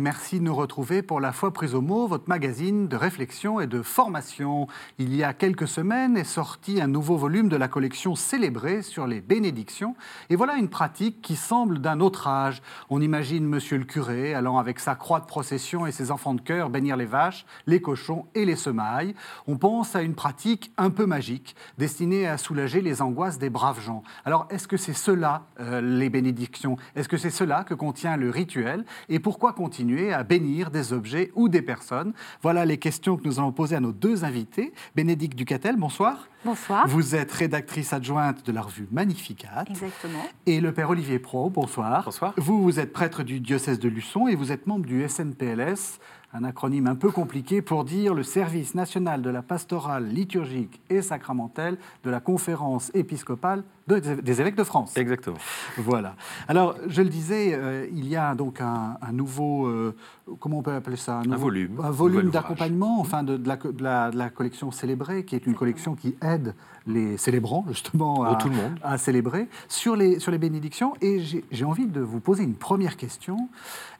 Merci de nous retrouver pour La Foi prise au mot, votre magazine de réflexion et de formation. Il y a quelques semaines est sorti un nouveau volume de la collection célébrée sur les bénédictions. Et voilà une pratique qui semble d'un autre âge. On imagine monsieur le curé allant avec sa croix de procession et ses enfants de cœur bénir les vaches, les cochons et les semailles. On pense à une pratique un peu magique, destinée à soulager les angoisses des braves gens. Alors est-ce que c'est cela, euh, les bénédictions? Est-ce que c'est cela que contient le rituel? Et pourquoi continuer à bénir des objets ou des personnes Voilà les questions que nous allons poser à nos deux invités. Bénédicte Ducatel, bonsoir. Bonsoir. Vous êtes rédactrice adjointe de la revue Magnificat. Exactement. Et le père Olivier Pro, bonsoir. Bonsoir. Vous, vous êtes prêtre du diocèse de Luçon et vous êtes membre du SNPLS, un acronyme un peu compliqué pour dire le service national de la pastorale liturgique et sacramentelle de la conférence épiscopale de- des évêques de France. Exactement. Voilà. Alors, je le disais, euh, il y a donc un, un nouveau, euh, comment on peut appeler ça? Nouveau- volume. Un volume d'accompagnement, enfin, de, de la, co- de la- de la collection célébrée, qui est une collection qui aide les célébrants, justement, à, Oh, tout le monde. à célébrer, sur les, sur les bénédictions. Et j'ai envie de vous poser une première question.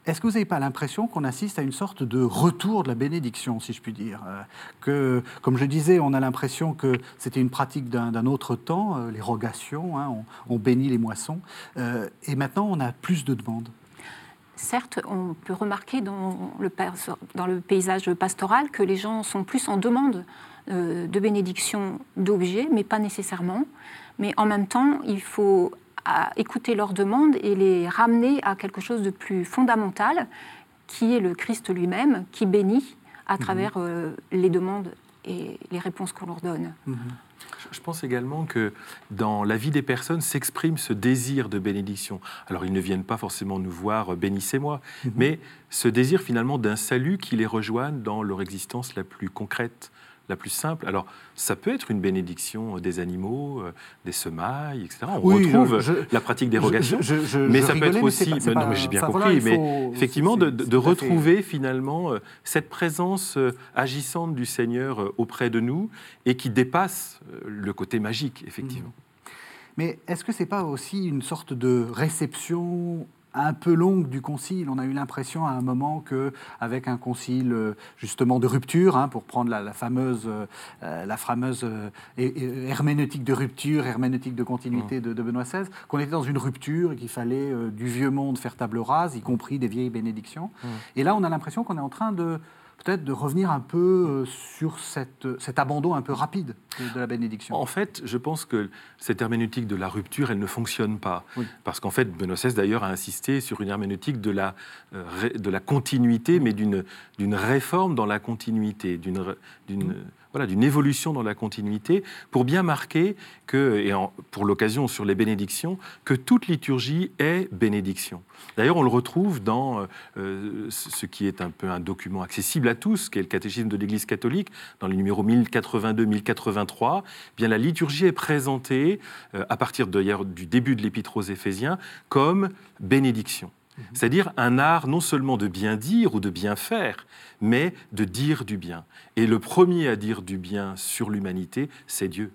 Est-ce que vous n'avez pas l'impression qu'on assiste à une sorte de retour de la bénédiction, si je puis dire Euh, Que, comme je disais, on a l'impression que c'était une pratique d'un autre temps, euh, les rogations, hein, on, bénit les moissons. Euh, et maintenant, on a plus de demandes. Certes, on peut remarquer dans le, paysage pastoral que les gens sont plus en demande de bénédiction d'objets, mais pas nécessairement. Mais en même temps, il faut à, écouter leurs demandes et les ramener à quelque chose de plus fondamental, qui est le Christ lui-même, qui bénit à travers euh, les demandes et les réponses qu'on leur donne. Je- Je pense également que dans la vie des personnes s'exprime ce désir de bénédiction. Alors ils ne viennent pas forcément nous voir euh, bénissez-moi, mais ce désir finalement d'un salut qui les rejoigne dans leur existence la plus concrète, la plus simple. Alors ça peut être une bénédiction des animaux, euh, des semailles, etc. On Oui, retrouve je- la pratique. Je- je- je- mais ça peut être mais aussi, pas- c'est non, pas- mais j'ai bien compris, voilà, mais effectivement de, fait- retrouver finalement euh, cette présence euh, agissante du Seigneur euh, auprès de nous et qui dépasse euh, le côté magique, effectivement. Mais est-ce que c'est pas aussi une sorte de réception un peu longue du concile. On a eu l'impression à un moment que, avec un concile euh, justement de rupture, hein, pour prendre la, la fameuse, euh, euh, la fameuse euh, hé- herméneutique de rupture, herméneutique de continuité de, de Benoît XVI, qu'on était dans une rupture et qu'il fallait euh, du vieux monde faire table rase, y compris des vieilles bénédictions. Et là, on a l'impression qu'on est en train de peut-être de revenir un peu euh, sur cette, cet abandon un peu rapide de, de la bénédiction. En fait, je pense que cette herméneutique de la rupture, elle ne fonctionne pas. Oui. Parce qu'en fait, Benoît XVI, d'ailleurs, a insisté sur une herméneutique de la, euh, de la continuité, mais d'une réforme dans la continuité, d'une d'une voilà, d'une évolution dans la continuité, pour bien marquer que, et pour l'occasion sur les bénédictions, que toute liturgie est bénédiction. D'ailleurs, on le retrouve dans euh, ce qui est un peu un document accessible à tous, qui est le catéchisme de l'Église catholique, dans le numéro 1082-1083. Eh Bien, la liturgie est présentée, euh, à partir d'ailleurs du début de l'Épître aux Éphésiens, comme bénédiction. C'est-à-dire un art non seulement de bien dire ou de bien faire, mais de dire du bien. Et le premier à dire du bien sur l'humanité, c'est Dieu.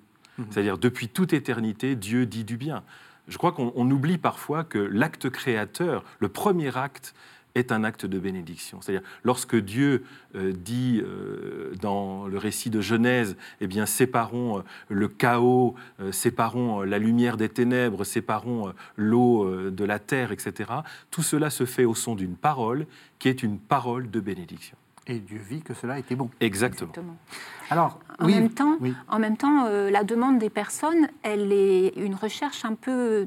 C'est-à-dire depuis toute éternité, Dieu dit du bien. Je crois qu'on on oublie parfois que l'acte créateur, le premier acte, est un acte de bénédiction. C'est-à-dire, lorsque Dieu euh, dit euh, dans le récit de Genèse, eh bien, séparons euh, le chaos, euh, séparons euh, la lumière des ténèbres, séparons euh, l'eau euh, de la terre, etc., tout cela se fait au son d'une parole qui est une parole de bénédiction. Et Dieu vit que cela était bon. Exactement. Exactement. Alors, En oui, même temps, oui. En même temps, euh, la demande des personnes, elle est une recherche un peu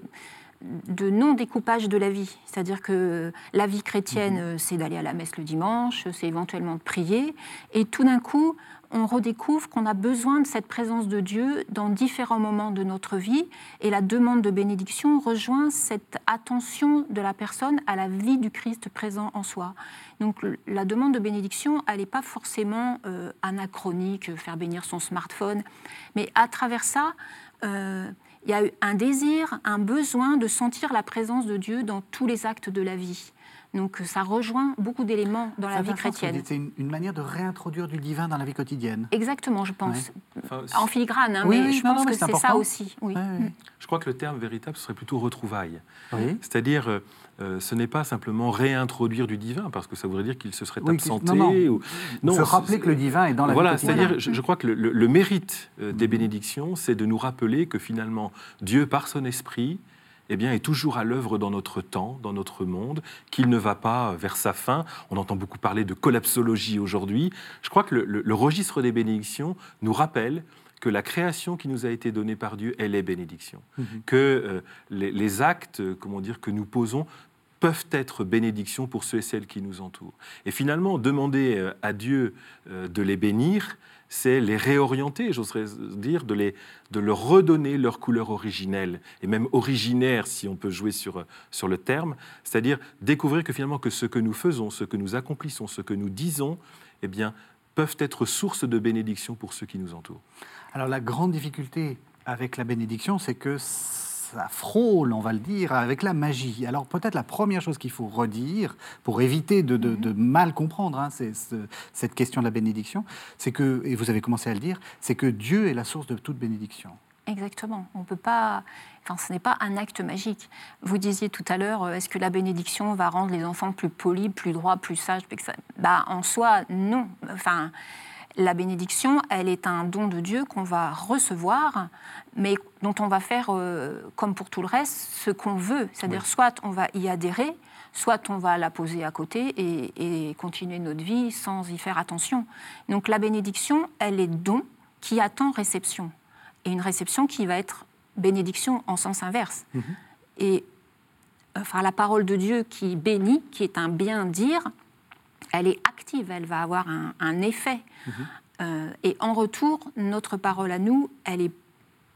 de non-découpage de la vie. C'est-à-dire que la vie chrétienne, euh, c'est d'aller à la messe le dimanche, c'est éventuellement de prier. Et tout d'un coup, on redécouvre qu'on a besoin de cette présence de Dieu dans différents moments de notre vie. Et la demande de bénédiction rejoint cette attention de la personne à la vie du Christ présent en soi. Donc la demande de bénédiction, elle n'est pas forcément euh, anachronique, faire bénir son smartphone, mais à travers ça, euh, il y a eu un désir, un besoin de sentir la présence de Dieu dans tous les actes de la vie. Donc ça rejoint beaucoup d'éléments dans la vie chrétienne. C'est une, manière de réintroduire du divin dans la vie quotidienne. Exactement, je pense. en filigrane, hein, mais je pense que c'est ça aussi. Oui. Je crois que le terme véritable serait plutôt retrouvaille. C'est-à-dire, euh, euh, ce n'est pas simplement réintroduire du divin, parce que ça voudrait dire qu'il se serait absenté. Non, non. se rappeler que le divin est dans la voilà, vie Voilà, c'est-à-dire, je, crois que le, mérite euh, des bénédictions, c'est de nous rappeler que finalement, Dieu, par son esprit, eh bien, est toujours à l'œuvre dans notre temps, dans notre monde, qu'il ne va pas vers sa fin. On entend beaucoup parler de collapsologie aujourd'hui. Je crois que le, registre des bénédictions nous rappelle que la création qui nous a été donnée par Dieu, elle est bénédiction. Mhm. Que euh, les, actes, comment dire, que nous posons peuvent être bénédiction pour ceux et celles qui nous entourent. Et finalement, demander euh, à Dieu euh, de les bénir, c'est les réorienter, j'oserais dire, de, les, de leur redonner leur couleur originelle, et même originaire si on peut jouer sur, sur le terme, c'est-à-dire découvrir que finalement que ce que nous faisons, ce que nous accomplissons, ce que nous disons, eh bien, peuvent être source de bénédiction pour ceux qui nous entourent. Alors la grande difficulté avec la bénédiction, c'est que ça frôle, on va le dire, avec la magie. Alors peut-être la première chose qu'il faut redire, pour éviter de, mhm. mal comprendre hein, cette question de la bénédiction, c'est que, et vous avez commencé à le dire, c'est que Dieu est la source de toute bénédiction. Exactement. On peut pas. Enfin, ce n'est pas un acte magique. Vous disiez tout à l'heure, euh, est-ce que la bénédiction va rendre les enfants plus polis, plus droits, plus sages bah, En soi, non. Enfin, la bénédiction, elle est un don de Dieu qu'on va recevoir, mais dont on va faire, euh, comme pour tout le reste, ce qu'on veut. C'est-à-dire, soit on va y adhérer, soit on va la poser à côté et, continuer notre vie sans y faire attention. Donc la bénédiction, elle est don qui attend réception. Et une réception qui va être bénédiction en sens inverse. Mhm. Et enfin, la parole de Dieu qui bénit, qui est un bien dire, elle est active, elle va avoir un, effet. Mhm. Euh, et en retour, notre parole à nous, elle est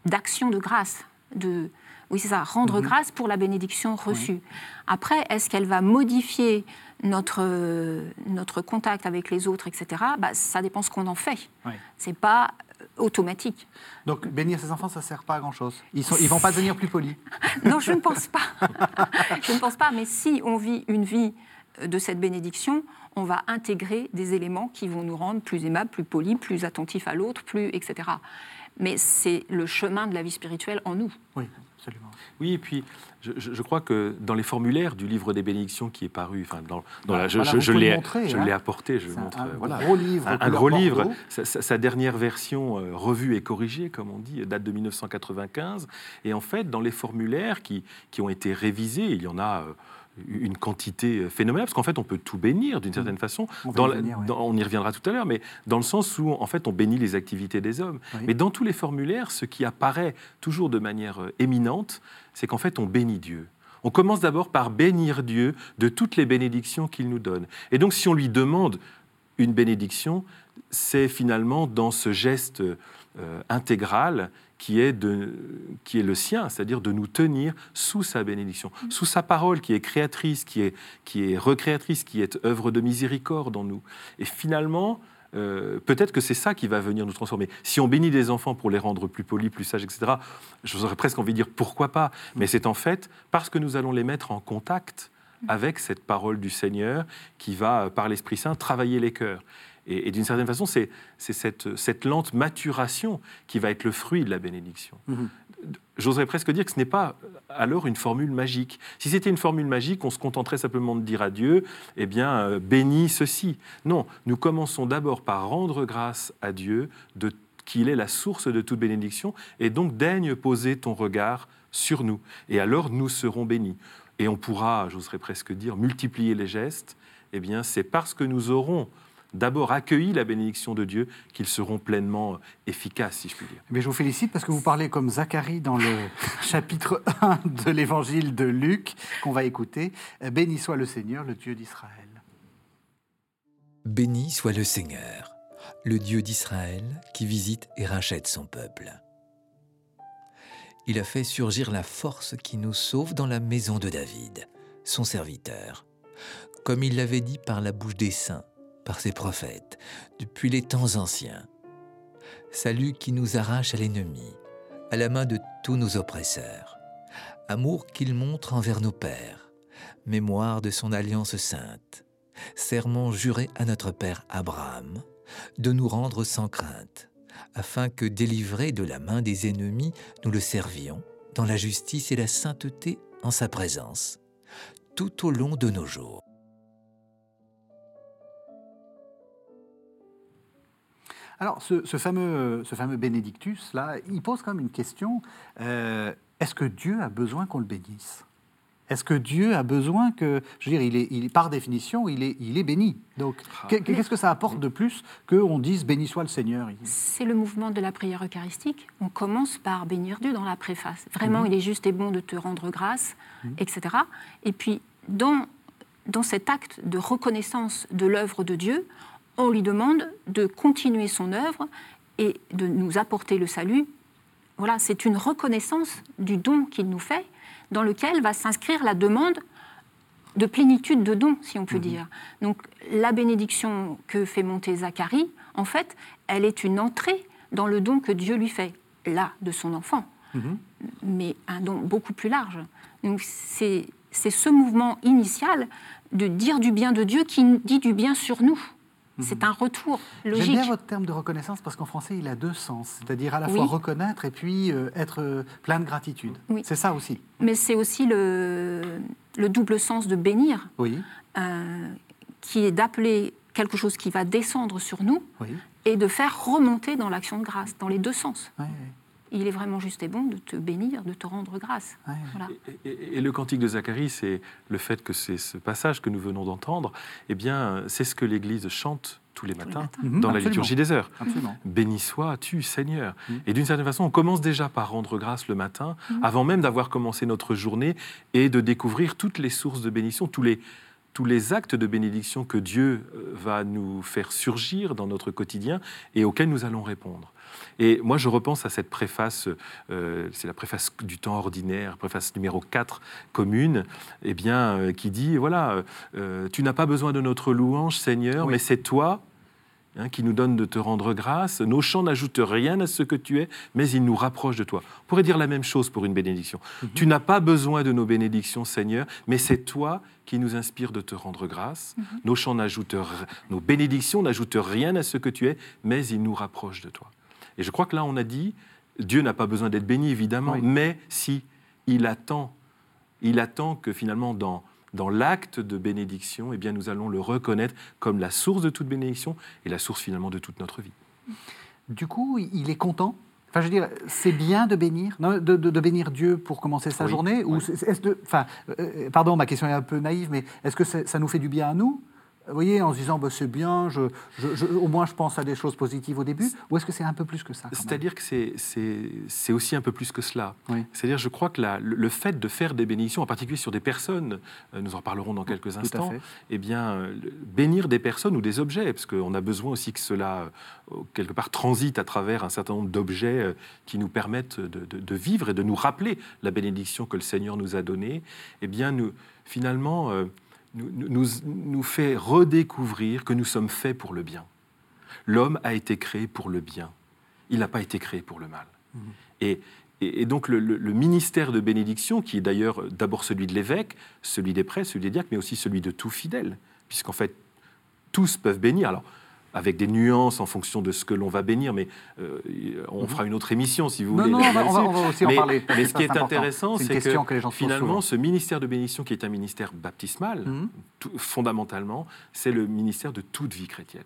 d'action de grâce, de, oui c'est ça, rendre mhm. grâce pour la bénédiction reçue. Après, est-ce qu'elle va modifier notre, notre contact avec les autres, etc. Bah, ça dépend ce qu'on en fait. Ce C'est pas euh, automatique. Donc bénir ses enfants, ça ne sert pas à grand-chose. Ils ne ils vont pas devenir plus polis. non, je ne pense pas. je ne pense pas, mais si on vit une vie de cette bénédiction, on va intégrer des éléments qui vont nous rendre plus aimables, plus polis, plus attentifs à l'autre, plus etc. Mais c'est le chemin de la vie spirituelle en nous. Oui, absolument. Oui, et puis je, crois que dans les formulaires du livre des bénédictions qui est paru, enfin, dans, la, je, je l'ai hein. apporté, je montre. Un, voilà. gros livre. Un, gros livre. Sa, dernière version euh, revue et corrigée, comme on dit, date de 1995. Et en fait, dans les formulaires qui, qui ont été révisés, il y en a. Euh, une quantité phénoménale, parce qu'en fait, on peut tout bénir d'une certaine mm. façon. On, on, y reviendra tout à l'heure, mais dans le sens où, en fait, on bénit les activités des hommes. Mais dans tous les formulaires, ce qui apparaît toujours de manière euh, éminente, c'est qu'en fait, on bénit Dieu. On commence d'abord par bénir Dieu de toutes les bénédictions qu'il nous donne. Et donc, si on lui demande une bénédiction, c'est finalement dans ce geste euh, intégral qui est, de, qui est le sien, c'est-à-dire de nous tenir sous sa bénédiction, mm. sous sa parole qui est créatrice, qui est, qui est recréatrice, qui est œuvre de miséricorde en nous. Et finalement, euh, peut-être que c'est ça qui va venir nous transformer. Si on bénit des enfants pour les rendre plus polis, plus sages, etc., j'aurais presque envie de dire pourquoi pas. Mais c'est en fait parce que nous allons les mettre en contact mm. avec cette parole du Seigneur qui va, par l'Esprit Saint, travailler les cœurs. Et, d'une certaine façon, c'est cette, lente maturation qui va être le fruit de la bénédiction. Mhm. J'oserais presque dire que ce n'est pas alors une formule magique. Si c'était une formule magique, on se contenterait simplement de dire à Dieu, eh bien, euh, bénis ceci. Non, nous commençons d'abord par rendre grâce à Dieu de qu'il est la source de toute bénédiction, et donc daigne poser ton regard sur nous. Et alors nous serons bénis. Et on pourra, j'oserais presque dire, multiplier les gestes. Eh bien, c'est parce que nous aurons d'abord accueilli la bénédiction de Dieu, qu'ils seront pleinement euh, efficaces, si je puis dire. Mais je vous félicite parce que vous parlez comme Zacharie dans le chapitre 1 de l'évangile de Luc, qu'on va écouter. Béni soit le Seigneur, le Dieu d'Israël. Béni soit le Seigneur, le Dieu d'Israël, qui visite et rachète son peuple. Il a fait surgir la force qui nous sauve dans la maison de David, son serviteur, comme il l'avait dit par la bouche des saints par ses prophètes depuis les temps anciens. Salut qui nous arrache à l'ennemi, à la main de tous nos oppresseurs. Amour qu'il montre envers nos pères, mémoire de son alliance sainte, serment juré à notre Père Abraham, de nous rendre sans crainte, afin que, délivrés de la main des ennemis, nous le servions dans la justice et la sainteté en sa présence, tout au long de nos jours. Alors, ce, fameux, ce fameux Bénédictus, là, il pose quand même une question. Euh, est-ce que Dieu a besoin qu'on le bénisse? Est-ce que Dieu a besoin que, je veux dire, il est, il, par définition, il est, il est béni. Donc, ah. qu'est-ce que ça apporte de plus qu'on dise béni soit le Seigneur? C'est le mouvement de la prière eucharistique. On commence par bénir Dieu dans la préface. Vraiment, mhm. il est juste et bon de te rendre grâce, mhm. etc. Et puis, dans, dans cet acte de reconnaissance de l'œuvre de Dieu, on lui demande de continuer son œuvre et de nous apporter le salut. Voilà, c'est une reconnaissance du don qu'il nous fait dans lequel va s'inscrire la demande de plénitude de dons, si on peut mhm. dire. Donc la bénédiction que fait monter Zacharie, en fait, elle est une entrée dans le don que Dieu lui fait, là, de son enfant, mhm. mais un don beaucoup plus large. Donc c'est ce mouvement initial de dire du bien de Dieu qui dit du bien sur nous. C'est un retour logique. J'aime bien votre terme de reconnaissance parce qu'en français, il a deux sens. C'est-à-dire à la fois reconnaître et puis euh, être euh, plein de gratitude. C'est ça aussi. Mais c'est aussi le, le, double sens de bénir, oui. Euh, qui est d'appeler quelque chose qui va descendre sur nous et de faire remonter dans l'action de grâce, dans les deux sens. Il est vraiment juste et bon de te bénir, de te rendre grâce. Et, le cantique de Zacharie, c'est le fait que c'est ce passage que nous venons d'entendre, eh bien, c'est ce que l'Église chante tous les matins, dans la liturgie des heures. Béni sois-tu, Seigneur. Mm. Et d'une certaine façon, on commence déjà par rendre grâce le matin, mm. avant même d'avoir commencé notre journée, et de découvrir toutes les sources de bénédiction, tous les, tous les actes de bénédiction que Dieu euh, va nous faire surgir dans notre quotidien et auxquels nous allons répondre. Et moi, je repense à cette préface, euh, c'est la préface du temps ordinaire, préface numéro 4, commune, eh bien, euh, qui dit, voilà, euh, tu n'as pas besoin de notre louange, Seigneur, mais c'est toi hein, qui nous donne de te rendre grâce. Nos chants n'ajoutent rien à ce que tu es, mais ils nous rapprochent de toi. On pourrait dire la même chose pour une bénédiction. Mhm. Tu n'as pas besoin de nos bénédictions, Seigneur, mais c'est toi qui nous inspire de te rendre grâce. Mhm. Nos chants n'ajoutent, nos bénédictions n'ajoutent rien à ce que tu es, mais ils nous rapprochent de toi. Et je crois que là, on a dit, Dieu n'a pas besoin d'être béni, évidemment, mais si il attend, il attend que finalement, dans, dans l'acte de bénédiction, eh bien, nous allons le reconnaître comme la source de toute bénédiction et la source finalement de toute notre vie. Du coup, il est content? Enfin, je veux dire, c'est bien de bénir, de, de, bénir Dieu pour commencer sa journée. Ou est-ce de, enfin, euh, pardon, ma question est un peu naïve, mais est-ce que ça nous fait du bien à nous? Vous voyez, en se disant bah, c'est bien, je, au moins je pense à des choses positives au début, ou est-ce que c'est un peu plus que ça C'est-à-dire que c'est aussi un peu plus que cela. C'est-à-dire, je crois que la, le, fait de faire des bénédictions, en particulier sur des personnes, euh, nous en parlerons dans quelques instants, eh bien, euh, bénir des personnes ou des objets, parce qu'on a besoin aussi que cela, euh, quelque part, transite à travers un certain nombre d'objets qui nous permettent de, de, vivre et de nous rappeler la bénédiction que le Seigneur nous a donnée, eh bien, nous, finalement, nous, nous, fait redécouvrir que nous sommes faits pour le bien. L'homme a été créé pour le bien. Il n'a pas été créé pour le mal. Mhm. Et, et, donc le, ministère de bénédiction, qui est d'ailleurs d'abord celui de l'évêque, celui des prêtres, celui des diacres, mais aussi celui de tout fidèle, puisqu'en fait, tous peuvent bénir. Alors, avec des nuances en fonction de ce que l'on va bénir, mais euh, on mhm. fera une autre émission si vous voulez. Non, on, va, aussi en parler. Mais ce qui est, intéressant, c'est que, finalement, ce ministère de bénédiction, qui est un ministère baptismal, mhm. fondamentalement, c'est le ministère de toute vie chrétienne.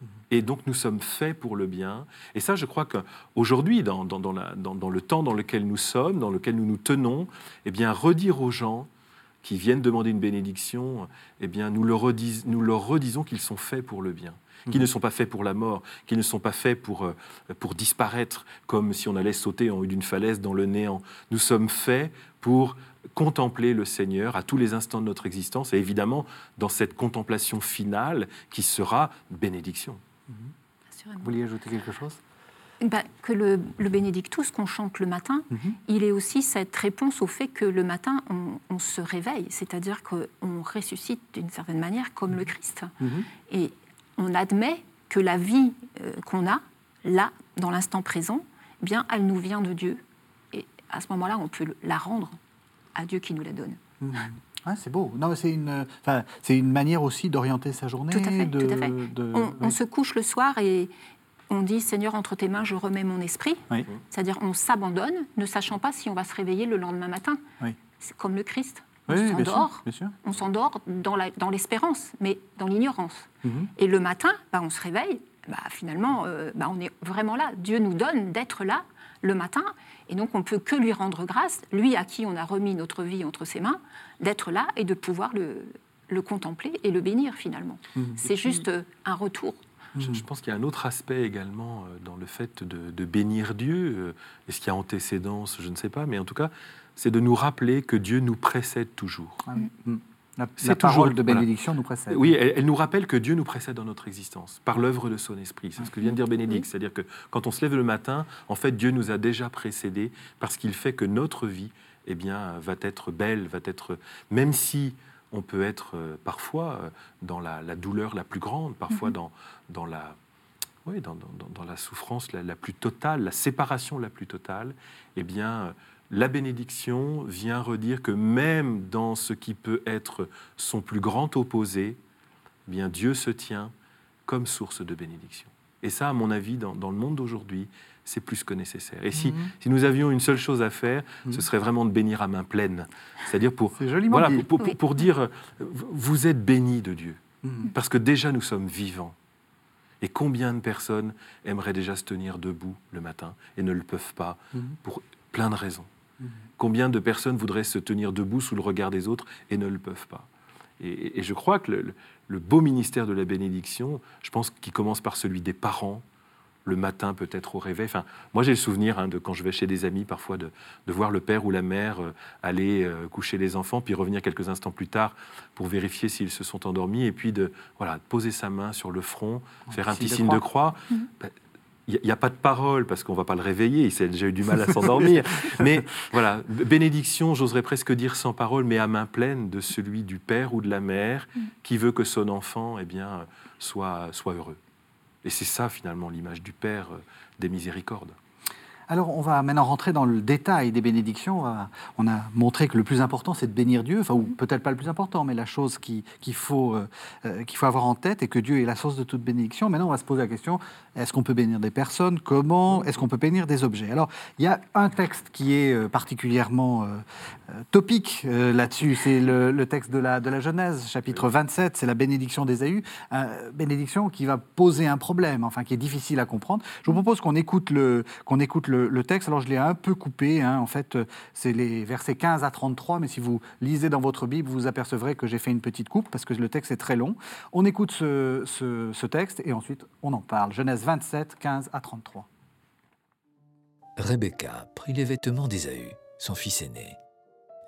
Mhm. Et donc nous sommes faits pour le bien. Et ça, je crois qu'aujourd'hui, dans, dans, dans, le temps dans lequel nous sommes, dans lequel nous nous tenons, eh bien, redire aux gens qui viennent demander une bénédiction, eh bien, nous leur, nous leur redisons qu'ils sont faits pour le bien qui ne sont pas faits pour la mort, qui ne sont pas faits pour, euh, pour disparaître comme si on allait sauter en haut d'une falaise dans le néant. Nous sommes faits pour contempler le Seigneur à tous les instants de notre existence et évidemment dans cette contemplation finale qui sera bénédiction. Vous vouliez ajouter quelque chose? Bah, que le, le Bénédictus qu'on chante le matin, mhm. il est aussi cette réponse au fait que le matin, on, se réveille, c'est-à-dire qu'on ressuscite d'une certaine manière comme le Christ. Mhm. Et on admet que la vie euh, qu'on a, là, dans l'instant présent, eh bien, elle nous vient de Dieu. Et à ce moment-là, on peut la rendre à Dieu qui nous la donne. Mmh. C'est beau. Non, c'est une, enfin, c'est une manière aussi d'orienter sa journée. Tout à fait, de, tout à fait. de- On, se couche le soir et on dit Seigneur, entre tes mains, je remets mon esprit. Oui. C'est-à-dire, on s'abandonne, ne sachant pas si on va se réveiller le lendemain matin. Oui. C'est comme le Christ. On s'endort, on dans l'espérance, mais dans l'ignorance. Mhm. Et le matin, bah, on se réveille, bah, finalement, euh, bah, on est vraiment là. Dieu nous donne d'être là le matin, et donc on peut que lui rendre grâce, lui à qui on a remis notre vie entre ses mains, d'être là et de pouvoir le, le contempler et le bénir finalement. Mhm. C'est juste euh, un retour. Je, je pense qu'il y a un autre aspect également euh, dans le fait de, de bénir Dieu. euh, Est-ce qu'il y a antécédence? Je ne sais pas. Mais en tout cas, c'est de nous rappeler que Dieu nous précède toujours. Ah oui. Mm. La, parole toujours- de voilà. bénédiction nous précède. Oui, elle, elle nous rappelle que Dieu nous précède dans notre existence par l'œuvre de son esprit. C'est ce que vient de dire Bénédicte. C'est-à-dire que quand on se lève le matin, en fait, Dieu nous a déjà précédés parce qu'il fait que notre vie, eh bien, va être belle, va être, même si on peut être euh, parfois euh, dans la, la douleur la plus grande, parfois dans, dans la oui, dans, dans- dans- dans la souffrance la, la plus totale, la séparation la plus totale, eh bien, euh, la bénédiction vient redire que même dans ce qui peut être son plus grand opposé, eh bien, Dieu se tient comme source de bénédiction. Et ça, à mon avis, dans, dans le monde d'aujourd'hui, c'est plus que nécessaire. Et si, Mhm. si nous avions une seule chose à faire, Mhm. ce serait vraiment de bénir à main pleine. C'est-à-dire pour, voilà, dit. pour, pour- Oui. pour dire, vous êtes bénis de Dieu. Mhm. Parce que déjà, nous sommes vivants. Et combien de personnes aimeraient déjà se tenir debout le matin et ne le peuvent pas Mhm. pour plein de raisons Mhm. Combien de personnes voudraient se tenir debout sous le regard des autres et ne le peuvent pas? Et, et je crois que le, beau ministère de la bénédiction, je pense qu'il commence par celui des parents, le matin peut-être au réveil. Enfin, moi j'ai le souvenir hein, de quand je vais chez des amis parfois de, de voir le père ou la mère euh, aller euh, coucher les enfants, puis revenir quelques instants plus tard pour vérifier s'ils se sont endormis, et puis de voilà, poser sa main sur le front, faire un signe petit de signe de croix. Ben, Il n'y a, pas de parole parce qu'on ne va pas le réveiller, il a déjà eu du mal à s'endormir. Mais voilà, bénédiction, j'oserais presque dire sans parole, mais à main pleine de celui du père ou de la mère qui veut que son enfant eh bien, soit, soit heureux. Et c'est ça finalement l'image du Père euh, des miséricordes. Alors, on va maintenant rentrer dans le détail des bénédictions. On, a montré que le plus important, c'est de bénir Dieu, enfin, ou peut-être pas le plus important, mais la chose faut, euh, euh, qu'il faut avoir en tête et que Dieu est la source de toute bénédiction. Maintenant, on va se poser la question est-ce qu'on peut bénir des personnes? Comment Est-ce qu'on peut bénir des objets? Alors, il y a un texte qui est euh, particulièrement euh, topique euh, là-dessus. C'est le, le texte de la, de la Genèse, chapitre 27, c'est la bénédiction d'Ésaü. Bénédiction qui va poser un problème, enfin, qui est difficile à comprendre. Je vous propose qu'on écoute le, qu'on écoute le, le texte. Alors, je l'ai un peu coupé. hein. En fait, c'est les versets 15 à 33, mais si vous lisez dans votre Bible, vous apercevrez que j'ai fait une petite coupe parce que le texte est très long. On écoute ce texte et ensuite on en parle. Genèse 27, 15 à 33. Rebecca prit les vêtements d'Ésaü, son fils aîné,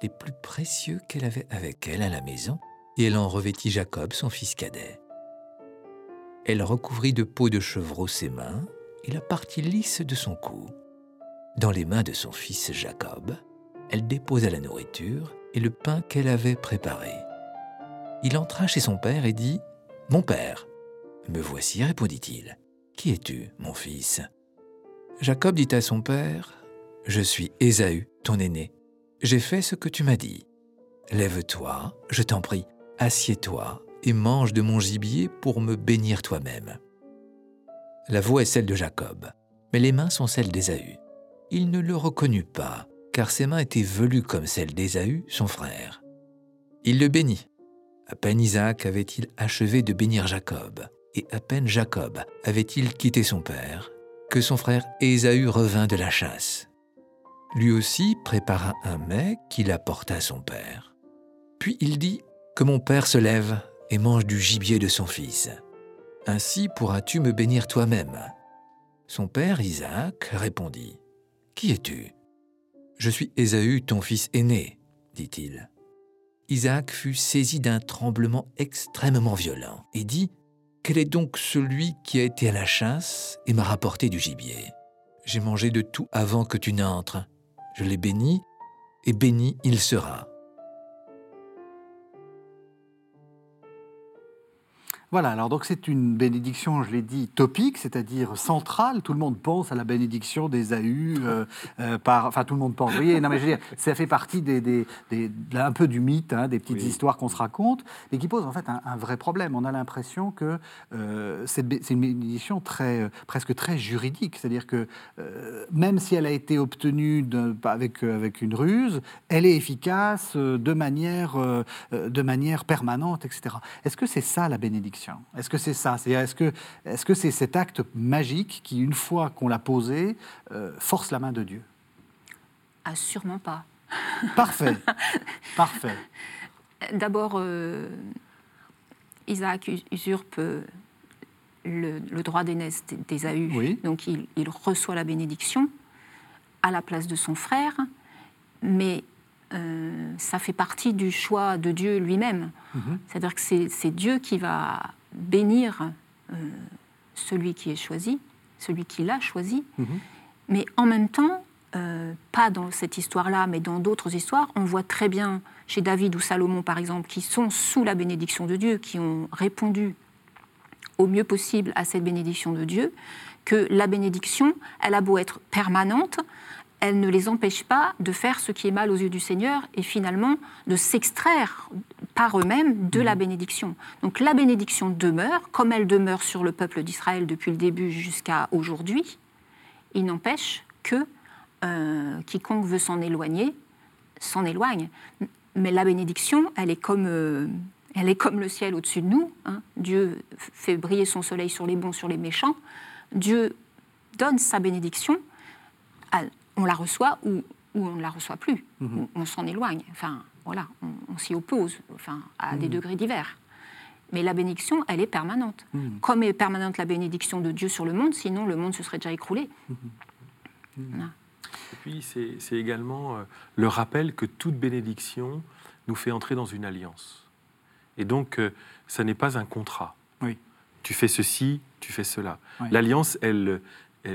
les plus précieux qu'elle avait avec elle à la maison, et elle en revêtit Jacob, son fils cadet. Elle recouvrit de peau de chevreau ses mains et la partie lisse de son cou. Dans les mains de son fils Jacob, elle déposa la nourriture et le pain qu'elle avait préparé. Il entra chez son père et dit Mon père. Me voici, répondit-il. Qui es-tu, mon fils? Jacob dit à son père, Je suis Ésaü, ton aîné. J'ai fait ce que tu m'as dit. Lève-toi, je t'en prie, assieds-toi et mange de mon gibier pour me bénir toi-même. La voix est celle de Jacob, mais les mains sont celles d'Ésaü. Il ne le reconnut pas, car ses mains étaient velues comme celles d'Ésaü, son frère. Il le bénit. À peine Isaac avait-il achevé de bénir Jacob, et à peine Jacob avait-il quitté son père, que son frère Ésaü revint de la chasse. Lui aussi prépara un mets qu'il apporta à son père. Puis il dit Que mon père se lève et mange du gibier de son fils. Ainsi pourras-tu me bénir toi-même. Son père Isaac répondit Qui es-tu? Je suis Ésaü, ton fils aîné, dit-il. Isaac fut saisi d'un tremblement extrêmement violent et dit quel est donc celui qui a été à la chasse et m'a rapporté du gibier? J'ai mangé de tout avant que tu n'entres. Je l'ai béni, et béni il sera. Voilà, alors donc c'est une bénédiction, je l'ai dit, topique, c'est-à-dire centrale. Tout le monde pense à la bénédiction d'Ésaü, euh, euh, par, enfin tout le monde pense. Vous voyez, non mais je veux dire, ça fait partie des, des- des- un peu du mythe, hein, des petites Oui. histoires qu'on se raconte, mais qui pose en fait un, un vrai problème. On a l'impression que euh, c'est une bénédiction très, presque très juridique, c'est-à-dire que même si elle a été obtenue de- avec, avec une ruse, elle est efficace de manière, de manière permanente, etc. Est-ce que c'est ça la bénédiction? Est-ce que c'est ça? Est-ce que c'est cet acte magique qui, une fois qu'on l'a posé, euh, force la main de Dieu? Ah, sûrement pas. Parfait, parfait. D'abord, euh, Isaac us- usurpe euh, le, le droit d'aînesse d'Ésaü. Oui. Donc il, il reçoit la bénédiction à la place de son frère, mais euh, ça fait partie du choix de Dieu lui-même. Mhm. C'est-à-dire que c'est Dieu qui va bénir euh, celui qui est choisi, celui qui l'a choisi, Mhm. mais en même temps, euh, pas dans cette histoire-là, mais dans d'autres histoires, on voit très bien chez David ou Salomon, par exemple, qui sont sous la bénédiction de Dieu, qui ont répondu au mieux possible à cette bénédiction de Dieu, que la bénédiction, elle a beau être permanente, elle ne les empêche pas de faire ce qui est mal aux yeux du Seigneur et finalement de s'extraire par eux-mêmes de la bénédiction. Donc la bénédiction demeure, comme elle demeure sur le peuple d'Israël depuis le début jusqu'à aujourd'hui. Il n'empêche que euh, quiconque veut s'en éloigner s'en éloigne. Mais la bénédiction, elle est comme, euh, elle est comme le ciel au-dessus de nous. hein. Dieu fait briller son soleil sur les bons, sur les méchants. Dieu donne sa bénédiction. à- on la reçoit ou, ou on ne la reçoit plus. On, on s'en éloigne. Enfin, voilà, on, on s'y oppose, enfin, à des degrés divers. Mais la bénédiction, elle est permanente. Comme est permanente la bénédiction de Dieu sur le monde, sinon le monde se serait déjà écroulé. Voilà. Et puis, c'est c'est également euh, le rappel que toute bénédiction nous fait entrer dans une alliance. Et donc, euh, ça n'est pas un contrat. Oui. Tu fais ceci, tu fais cela. Oui. L'alliance, elle,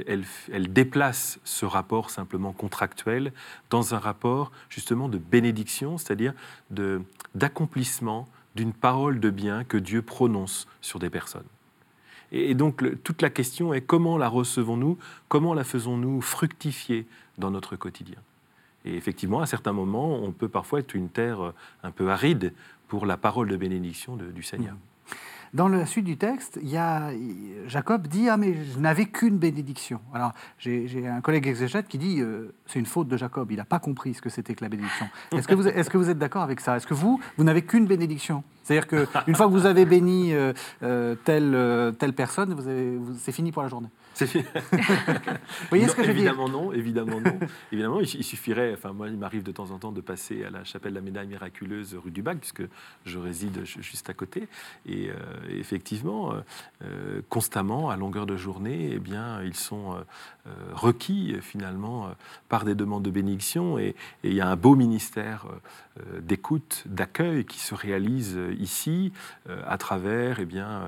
elle, déplace ce rapport simplement contractuel dans un rapport justement de bénédiction, c'est-à-dire d'accomplissement d'une parole de bien que Dieu prononce sur des personnes. Et donc, toute la question est comment la recevons-nous Comment la faisons-nous fructifier dans notre quotidien? Et effectivement, à certains moments, on peut parfois être une terre euh, un peu aride pour la parole de bénédiction du Seigneur. Dans la suite du texte, Jacob dit Ah, mais je n'avais qu'une bénédiction. Alors, j'ai un collègue exégète qui dit euh, C'est une faute de Jacob, il n'a pas compris ce que c'était que la bénédiction. Est-ce que, vous- est-ce que vous êtes d'accord avec ça? Est-ce que vous, vous n'avez qu'une bénédiction? C'est-à-dire qu'une fois que vous avez béni euh, euh, telle, euh, telle personne, vous avez- vous- c'est fini pour la journée. C'est Vous voyez ce que je veux dire évidemment non, évidemment non. évidemment, il, il suffirait, enfin moi il m'arrive de temps en temps de passer à la chapelle de la médaille miraculeuse rue du Bac, puisque je réside ju- juste à côté. Et effectivement, constamment, à longueur de journée, eh bien, ils sont requis finalement par des demandes de bénédiction. Et, et il y a un beau ministère d'écoute, d'accueil qui se réalise ici euh, à travers eh euh,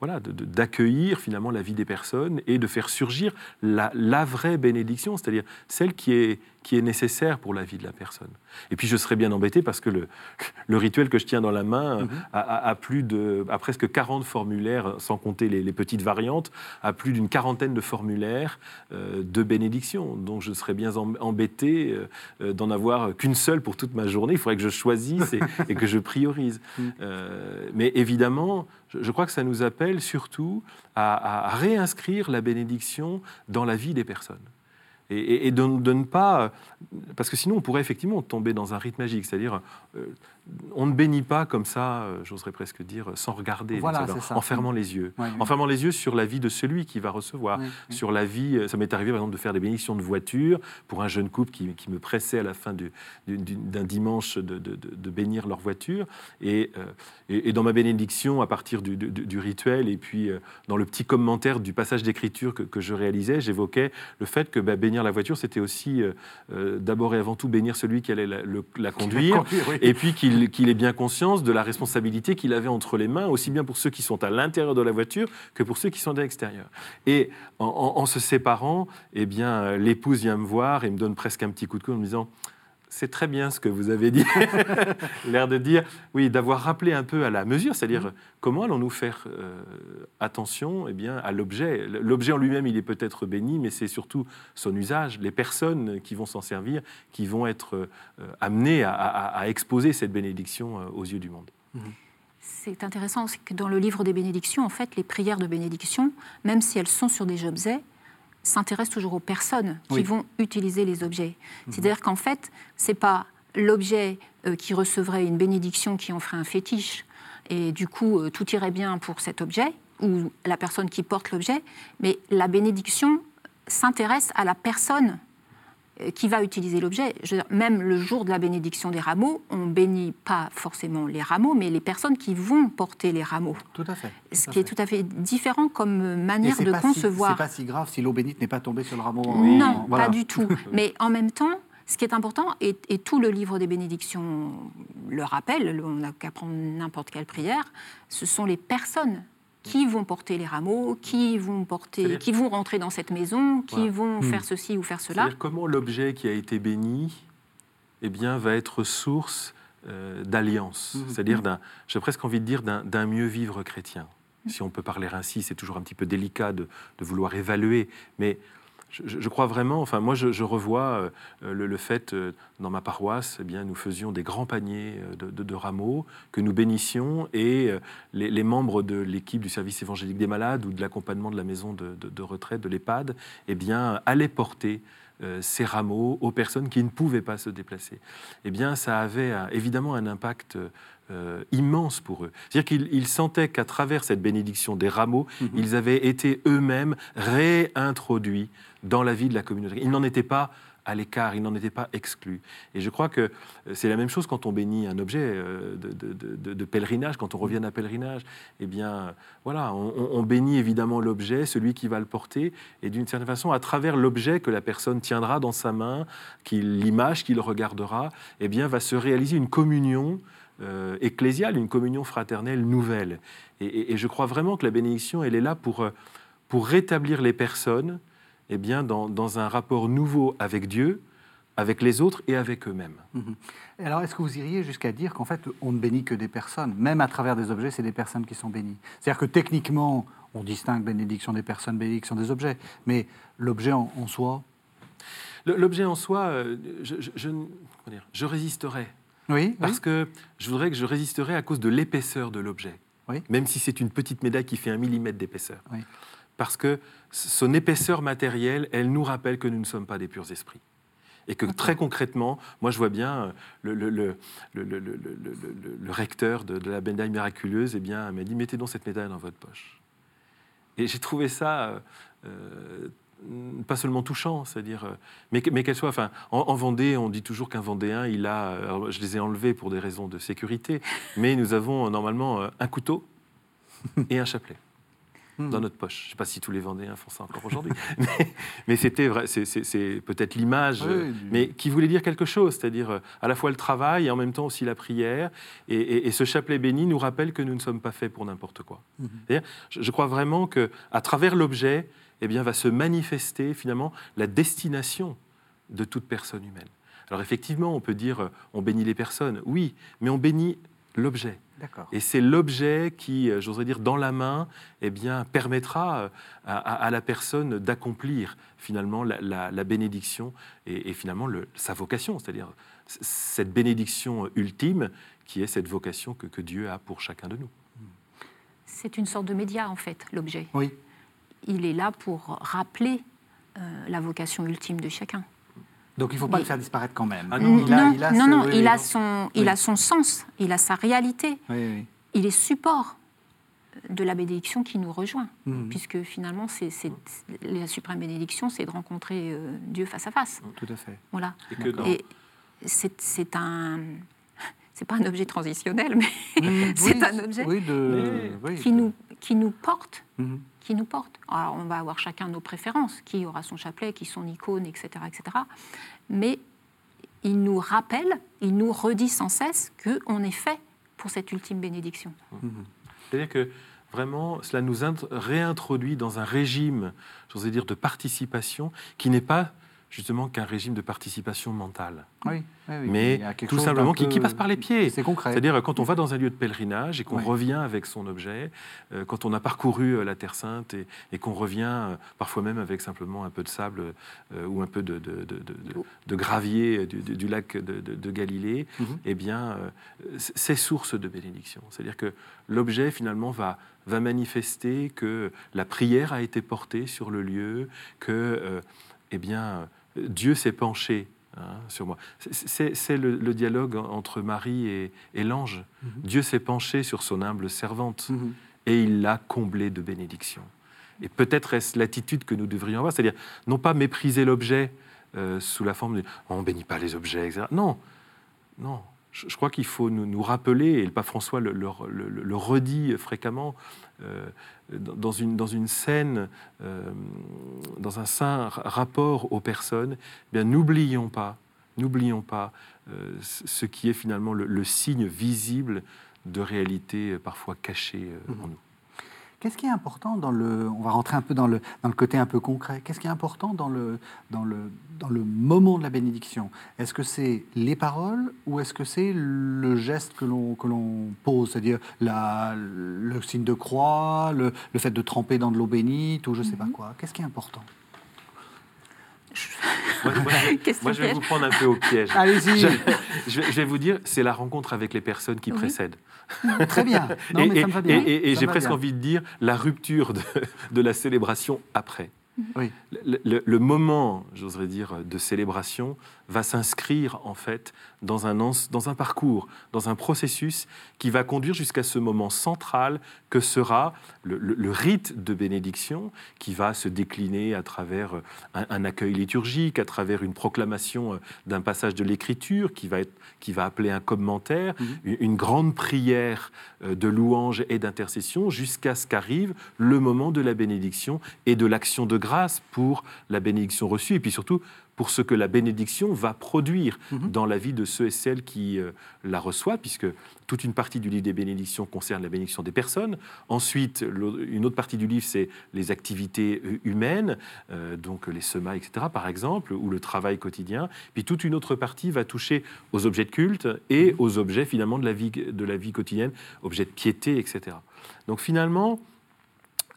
voilà, d'accueillir finalement la vie des personnes et de faire surgir la vraie bénédiction, c'est-à-dire celle qui est, qui est nécessaire pour la vie de la personne. Et puis je serais bien embêté parce que le, le rituel que je tiens dans la main Mhm. a, a- a plus de, a presque 40 formulaires, sans compter les, les petites variantes, a plus d'une quarantaine de formulaires euh, de bénédiction. Donc je serais bien em- embêté euh, euh, d'en avoir qu'une seule pour toute ma journée. Il faudrait que je choisisse et, et que je priorise. Euh, mais évidemment, je, je crois que ça nous appelle surtout à, à réinscrire la bénédiction dans la vie des personnes. Et, de, de ne pas. Parce que sinon, on pourrait effectivement tomber dans un rite magique. C'est-à-dire, euh, on ne bénit pas comme ça, euh, j'oserais presque dire, sans regarder. Voilà. En fermant les yeux. Ouais, En fermant les yeux sur la vie de celui qui va recevoir. Oui, oui. Sur la vie. euh, Ça m'est arrivé, par exemple, de faire des bénédictions de voiture pour un jeune couple qui, qui me pressait à la fin du- du- du- d'un dimanche de, de- de- de bénir leur voiture. Et, euh, et, et dans ma bénédiction, à partir du, rituel, et puis dans le petit commentaire du passage d'écriture que, que je réalisais, j'évoquais le fait que bah, bénir la voiture, c'était aussi euh, euh, d'abord et avant tout bénir celui qui allait la, le- la conduire. oui. Et puis qu'il qu'il ait bien conscience de la responsabilité qu'il avait entre les mains, aussi bien pour ceux qui sont à l'intérieur de la voiture que pour ceux qui sont à l'extérieur. Et en, en- en se séparant, eh bien, euh, l'épouse vient me voir et me donne presque un petit coup de coude en me disant c'est très bien ce que vous avez dit. L'air de dire, oui, d'avoir rappelé un peu à la mesure, c'est-à-dire Mm. comment allons-nous faire euh, attention eh bien, à l'objet? L'objet en lui-même, il est peut-être béni, mais c'est surtout son usage, les personnes qui vont s'en servir, qui vont être euh, amenées à, à- à exposer cette bénédiction euh, aux yeux du monde. C'est intéressant, c'est que dans le livre des bénédictions, en fait, les prières de bénédiction, même si elles sont sur des objets, s'intéressent toujours aux personnes qui Oui. vont utiliser les objets. C'est-à-dire qu'en fait, c'est pas l'objet euh, qui recevrait une bénédiction qui en ferait un fétiche, et du coup, euh, tout irait bien pour cet objet, ou la personne qui porte l'objet, mais la bénédiction s'intéresse à la personne qui va utiliser l'objet. Même le jour de la bénédiction des rameaux, on bénit pas forcément les rameaux, mais les personnes qui vont porter les rameaux. Tout à fait. Ce à qui est tout à fait différent comme manière de pas si- concevoir. C'est pas si grave si l'eau bénite n'est pas tombée sur le rameau. en- Non, voilà. pas du tout. Mais en même temps, ce qui est important, et, et tout le livre des bénédictions le rappelle, on n'a qu'à prendre n'importe quelle prière, ce sont les personnes qui vont porter les rameaux, qui vont, porter, qui vont rentrer dans cette maison, qui Voilà. vont Hmm. faire ceci ou faire cela. Comment l'objet qui a été béni eh bien, va être source euh, d'alliance, Mhm. c'est-à-dire, d'un, j'ai presque envie de dire, d'un, d'un mieux vivre chrétien. Si on peut parler ainsi, c'est toujours un petit peu délicat de, de vouloir évaluer, mais je, crois vraiment, enfin moi je, revois euh, le, le fait, euh, dans ma paroisse, eh bien, nous faisions des grands paniers euh, de, rameaux que nous bénissions et euh, les, membres de l'équipe du service évangélique des malades ou de l'accompagnement de la maison de, de- retraite, de l'EHPAD, eh bien, allaient porter euh, ces rameaux aux personnes qui ne pouvaient pas se déplacer. Eh bien, ça avait euh, évidemment un impact euh, immense pour eux. C'est-à-dire qu'ils ils sentaient qu'à travers cette bénédiction des rameaux, Mhm. ils avaient été eux-mêmes réintroduits dans la vie de la communauté. Ils n'en étaient pas à l'écart, ils n'en étaient pas exclus. Et je crois que euh, c'est la même chose quand on bénit un objet euh, de, de- de- de pèlerinage, quand on revient d'un pèlerinage. Eh bien, voilà, on, on- bénit évidemment l'objet, celui qui va le porter, et d'une certaine façon, à travers l'objet que la personne tiendra dans sa main, qu'il- l'image qu'il regardera, eh bien, va se réaliser une communion euh, ecclésiale, une communion fraternelle nouvelle. Et, et- et je crois vraiment que la bénédiction, elle est là pour, euh, pour rétablir les personnes eh bien, dans, dans un rapport nouveau avec Dieu, avec les autres et avec eux-mêmes. Et Alors, est-ce que vous iriez jusqu'à dire qu'en fait, on ne bénit que des personnes Même à travers des objets, c'est des personnes qui sont bénies? C'est-à-dire que techniquement, on distingue bénédiction des personnes, bénédiction des objets. Mais l'objet en, en soi? L'objet en soi, euh, je, je- je-. Oui, Parce que je voudrais que je résisterai à cause de l'épaisseur de l'objet. Oui. Même si c'est une petite médaille qui fait un millimètre d'épaisseur. Oui. Parce que son épaisseur matérielle, elle nous rappelle que nous ne sommes pas des purs esprits. Et que très concrètement, moi je vois bien euh, le, recteur de, de la médaille miraculeuse eh bien, m'a dit mettez donc cette médaille dans votre poche. Et j'ai trouvé ça euh, euh, pas seulement touchant, c'est-à-dire, euh, mais, mais qu'elle soit. Enfin, en, en Vendée, on dit toujours qu'un Vendéen, il a. euh, alors, je les ai enlevés pour des raisons de sécurité, mais nous avons euh, normalement un couteau et un chapelet Hmm. dans notre poche. Je ne sais pas si tous les Vendéens font ça encore aujourd'hui, mais, mais c'était vrai. C'est, peut-être l'image, Oui, du- mais qui voulait dire quelque chose, c'est-à-dire à la fois le travail et en même temps aussi la prière. Et, et- et ce chapelet béni nous rappelle que nous ne sommes pas faits pour n'importe quoi. C'est-à-dire, Je, je crois vraiment que à travers l'objet, eh bien, va se manifester finalement la destination de toute personne humaine. Alors effectivement, on peut dire euh, on bénit les personnes, oui, mais on bénit l'objet. D'accord. Et c'est l'objet qui, euh, j'oserais dire, dans la main, eh bien, permettra euh, à, à- à la personne d'accomplir finalement la, la- la bénédiction et, et finalement le- sa vocation, c'est-à-dire cette bénédiction ultime qui est cette vocation que, que Dieu a pour chacun de nous. C'est une sorte de média, en fait, l'objet. Oui. Il est là pour rappeler euh, la vocation ultime de chacun. Donc il ne faut pas Mais- le faire disparaître quand même. Ah non, il a, non, il a non, ce- non, oui, il, oui, a non. son, il Oui. a son sens, il a sa réalité, Oui, oui. il est support de la bénédiction qui nous rejoint, Mhm. puisque finalement, c'est, c'est- la suprême bénédiction, c'est de rencontrer euh, Dieu face à face. Tout à fait. Voilà. Et que dans- Et c'est, c'est un, c'est pas un objet transitionnel, mais Mhm, c'est oui, un objet oui, de, oui, qui nous, qui nous porte Mhm. qui nous porte. Alors, on va avoir chacun nos préférences, qui aura son chapelet, qui son icône, etc., etc. Mais il nous rappelle, il nous redit sans cesse qu'on est fait pour cette ultime bénédiction. C'est-à-dire que vraiment, cela nous int- réintroduit dans un régime, j'osais dire, de participation qui n'est pas justement qu'un régime de participation mentale. Oui, oui, oui. Mais tout simplement qui, passe par les pieds. C'est concret. C'est-à-dire quand on va dans un lieu de pèlerinage et qu'on revient avec son objet, euh, quand on a parcouru euh, la Terre Sainte et, et qu'on revient euh, parfois même avec simplement un peu de sable euh, ou un peu de, de- de- de- de- de gravier du, lac de, Galilée, Mhm. eh bien, c'est source de bénédiction. C'est-à-dire que l'objet finalement va, va manifester que la prière a été portée sur le lieu, que eh bien, Dieu s'est penché hein, sur moi. C'est- le, le dialogue entre Marie et, et l'ange. Mhm. Dieu s'est penché sur son humble servante Mhm. et il l'a comblée de bénédictions. Et peut-être est-ce l'attitude que nous devrions avoir, c'est-à-dire non pas mépriser l'objet euh, sous la forme de oh, on bénit pas les objets, etc. Non, non. Je, je crois qu'il faut nous, nous rappeler, et le pape François le, le- le- le redit fréquemment, euh, dans, une, dans une scène, euh, dans un saint ra- rapport aux personnes, eh bien n'oublions pas, n'oublions pas euh, ce qui est finalement le, signe visible de réalité euh, parfois cachée euh, en nous. Qu'est-ce qui est important dans le. On va rentrer un peu dans le, dans le côté un peu concret. Qu'est-ce qui est important dans le, dans le, dans le moment de la bénédiction? Est-ce que c'est les paroles ou est-ce que c'est le geste que l'on, que l'on pose? C'est-à-dire le signe de croix, le, le fait de tremper dans de l'eau bénite ou je ne sais pas quoi Qu'est-ce qui est important? Moi, moi, Question moi, je vais vous prendre un peu au piège. Allez-y Je, je vais- je vais vous dire, c'est la rencontre avec les personnes qui Oui. précèdent. Très bien. Non, et mais ça me va et- bien. et- et Ça j'ai presque bien. envie de dire la rupture de, de la célébration après. Oui. Le, le- le moment, j'oserais dire, de célébration va s'inscrire en fait dans un, ans- dans un parcours, dans un processus qui va conduire jusqu'à ce moment central que sera le, le- le rite de bénédiction qui va se décliner à travers un, un accueil liturgique, à travers une proclamation euh, d'un passage de l'écriture qui va, être, qui va appeler un commentaire, Mhm. une, une grande prière euh, de louange et d'intercession jusqu'à ce qu'arrive le moment de la bénédiction et de l'action de grâce pour la bénédiction reçue et puis surtout pour ce que la bénédiction va produire Mhm. dans la vie de ceux et celles qui euh, la reçoivent, puisque toute une partie du livre des bénédictions concerne la bénédiction des personnes. Ensuite, une autre partie du livre, c'est les activités euh, humaines, euh, donc les semailles, etc., par exemple, ou le travail quotidien. Puis toute une autre partie va toucher aux objets de culte et aux objets finalement de la vie, de la vie quotidienne, objets de piété, etc. Donc finalement,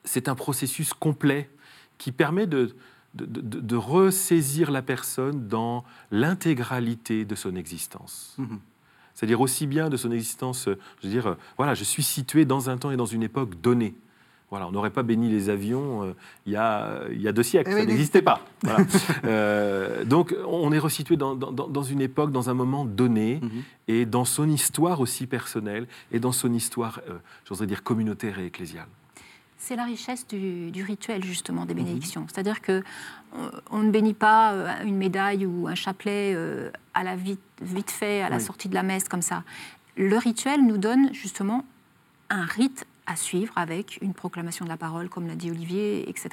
c'est un processus complet qui permet de, de, de- de ressaisir la personne dans l'intégralité de son existence. Mhm. C'est-à-dire aussi bien de son existence, je veux dire, euh, voilà, je suis situé dans un temps et dans une époque donnée. Voilà, on n'aurait pas béni les avions euh, il y, a, il y a deux siècles, Eh ça n'existait pas. Voilà. Euh, donc on est resitué dans, dans- dans- dans une époque, dans un moment donné, Mhm. et dans son histoire aussi personnelle, et dans son histoire, euh, j'oserais dire, communautaire et ecclésiale. C'est la richesse du, du rituel, justement, Mhm. des bénédictions. C'est-à-dire que euh, on ne bénit pas euh, une médaille ou un chapelet euh, à la vite, vite fait, à la sortie de la messe, comme ça. Le rituel nous donne, justement, un rite à suivre avec une proclamation de la parole, comme l'a dit Olivier, etc.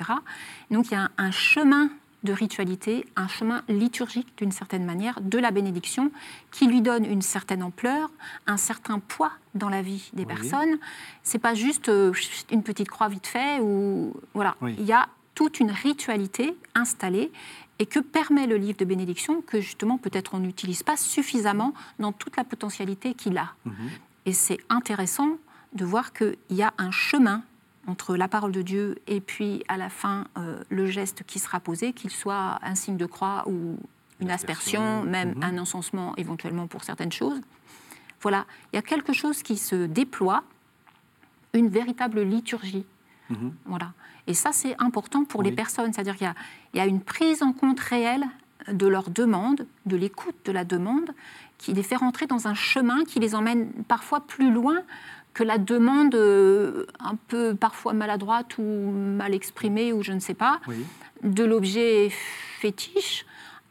Donc il y a un, un chemin de ritualité, un chemin liturgique d'une certaine manière de la bénédiction qui lui donne une certaine ampleur, un certain poids dans la vie des Oui. personnes. C'est pas juste euh, une petite croix vite fait ou voilà, Oui. il y a toute une ritualité installée et que permet le livre de bénédiction que justement peut-être on n'utilise pas suffisamment dans toute la potentialité qu'il a. Mhm. Et c'est intéressant de voir qu'il y a un chemin entre la parole de Dieu et puis à la fin euh, le geste qui sera posé, qu'il soit un signe de croix ou une Aspersion, même mhm. un encensement éventuellement pour certaines choses. Voilà, il y a quelque chose qui se déploie, une véritable liturgie. Mhm. Voilà. Et ça, c'est important pour les personnes. C'est-à-dire qu'il y a une prise en compte réelle de leur demande, de l'écoute de la demande, qui les fait rentrer dans un chemin qui les emmène parfois plus loin que la demande euh, un peu parfois maladroite ou mal exprimée ou je ne sais pas, Oui. de l'objet fétiche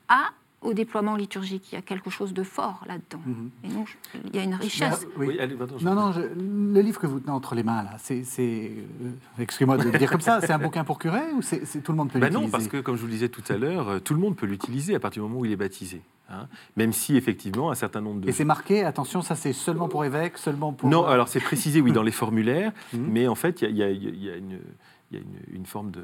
à au déploiement liturgique. Il y a quelque chose de fort là-dedans. Mhm. Et donc, je- il y a une richesse. Oui. allez, pardon, je- Non, non, je- le livre que vous tenez entre les mains, là, c'est. euh, Excusez-moi de le dire comme ça, c'est un bouquin pour curé ou c'est, tout le monde peut Ben l'utiliser non, parce que comme je vous le disais tout à l'heure, euh, tout le monde peut l'utiliser à partir du moment où il est baptisé. hein. Même si effectivement un certain nombre de Et c'est marqué, attention, ça c'est seulement pour évêque, seulement pour. Non, alors c'est précisé, oui, dans les formulaires, Mhm. mais en fait, il y a, il y a- il y a une, il y a une, une forme de,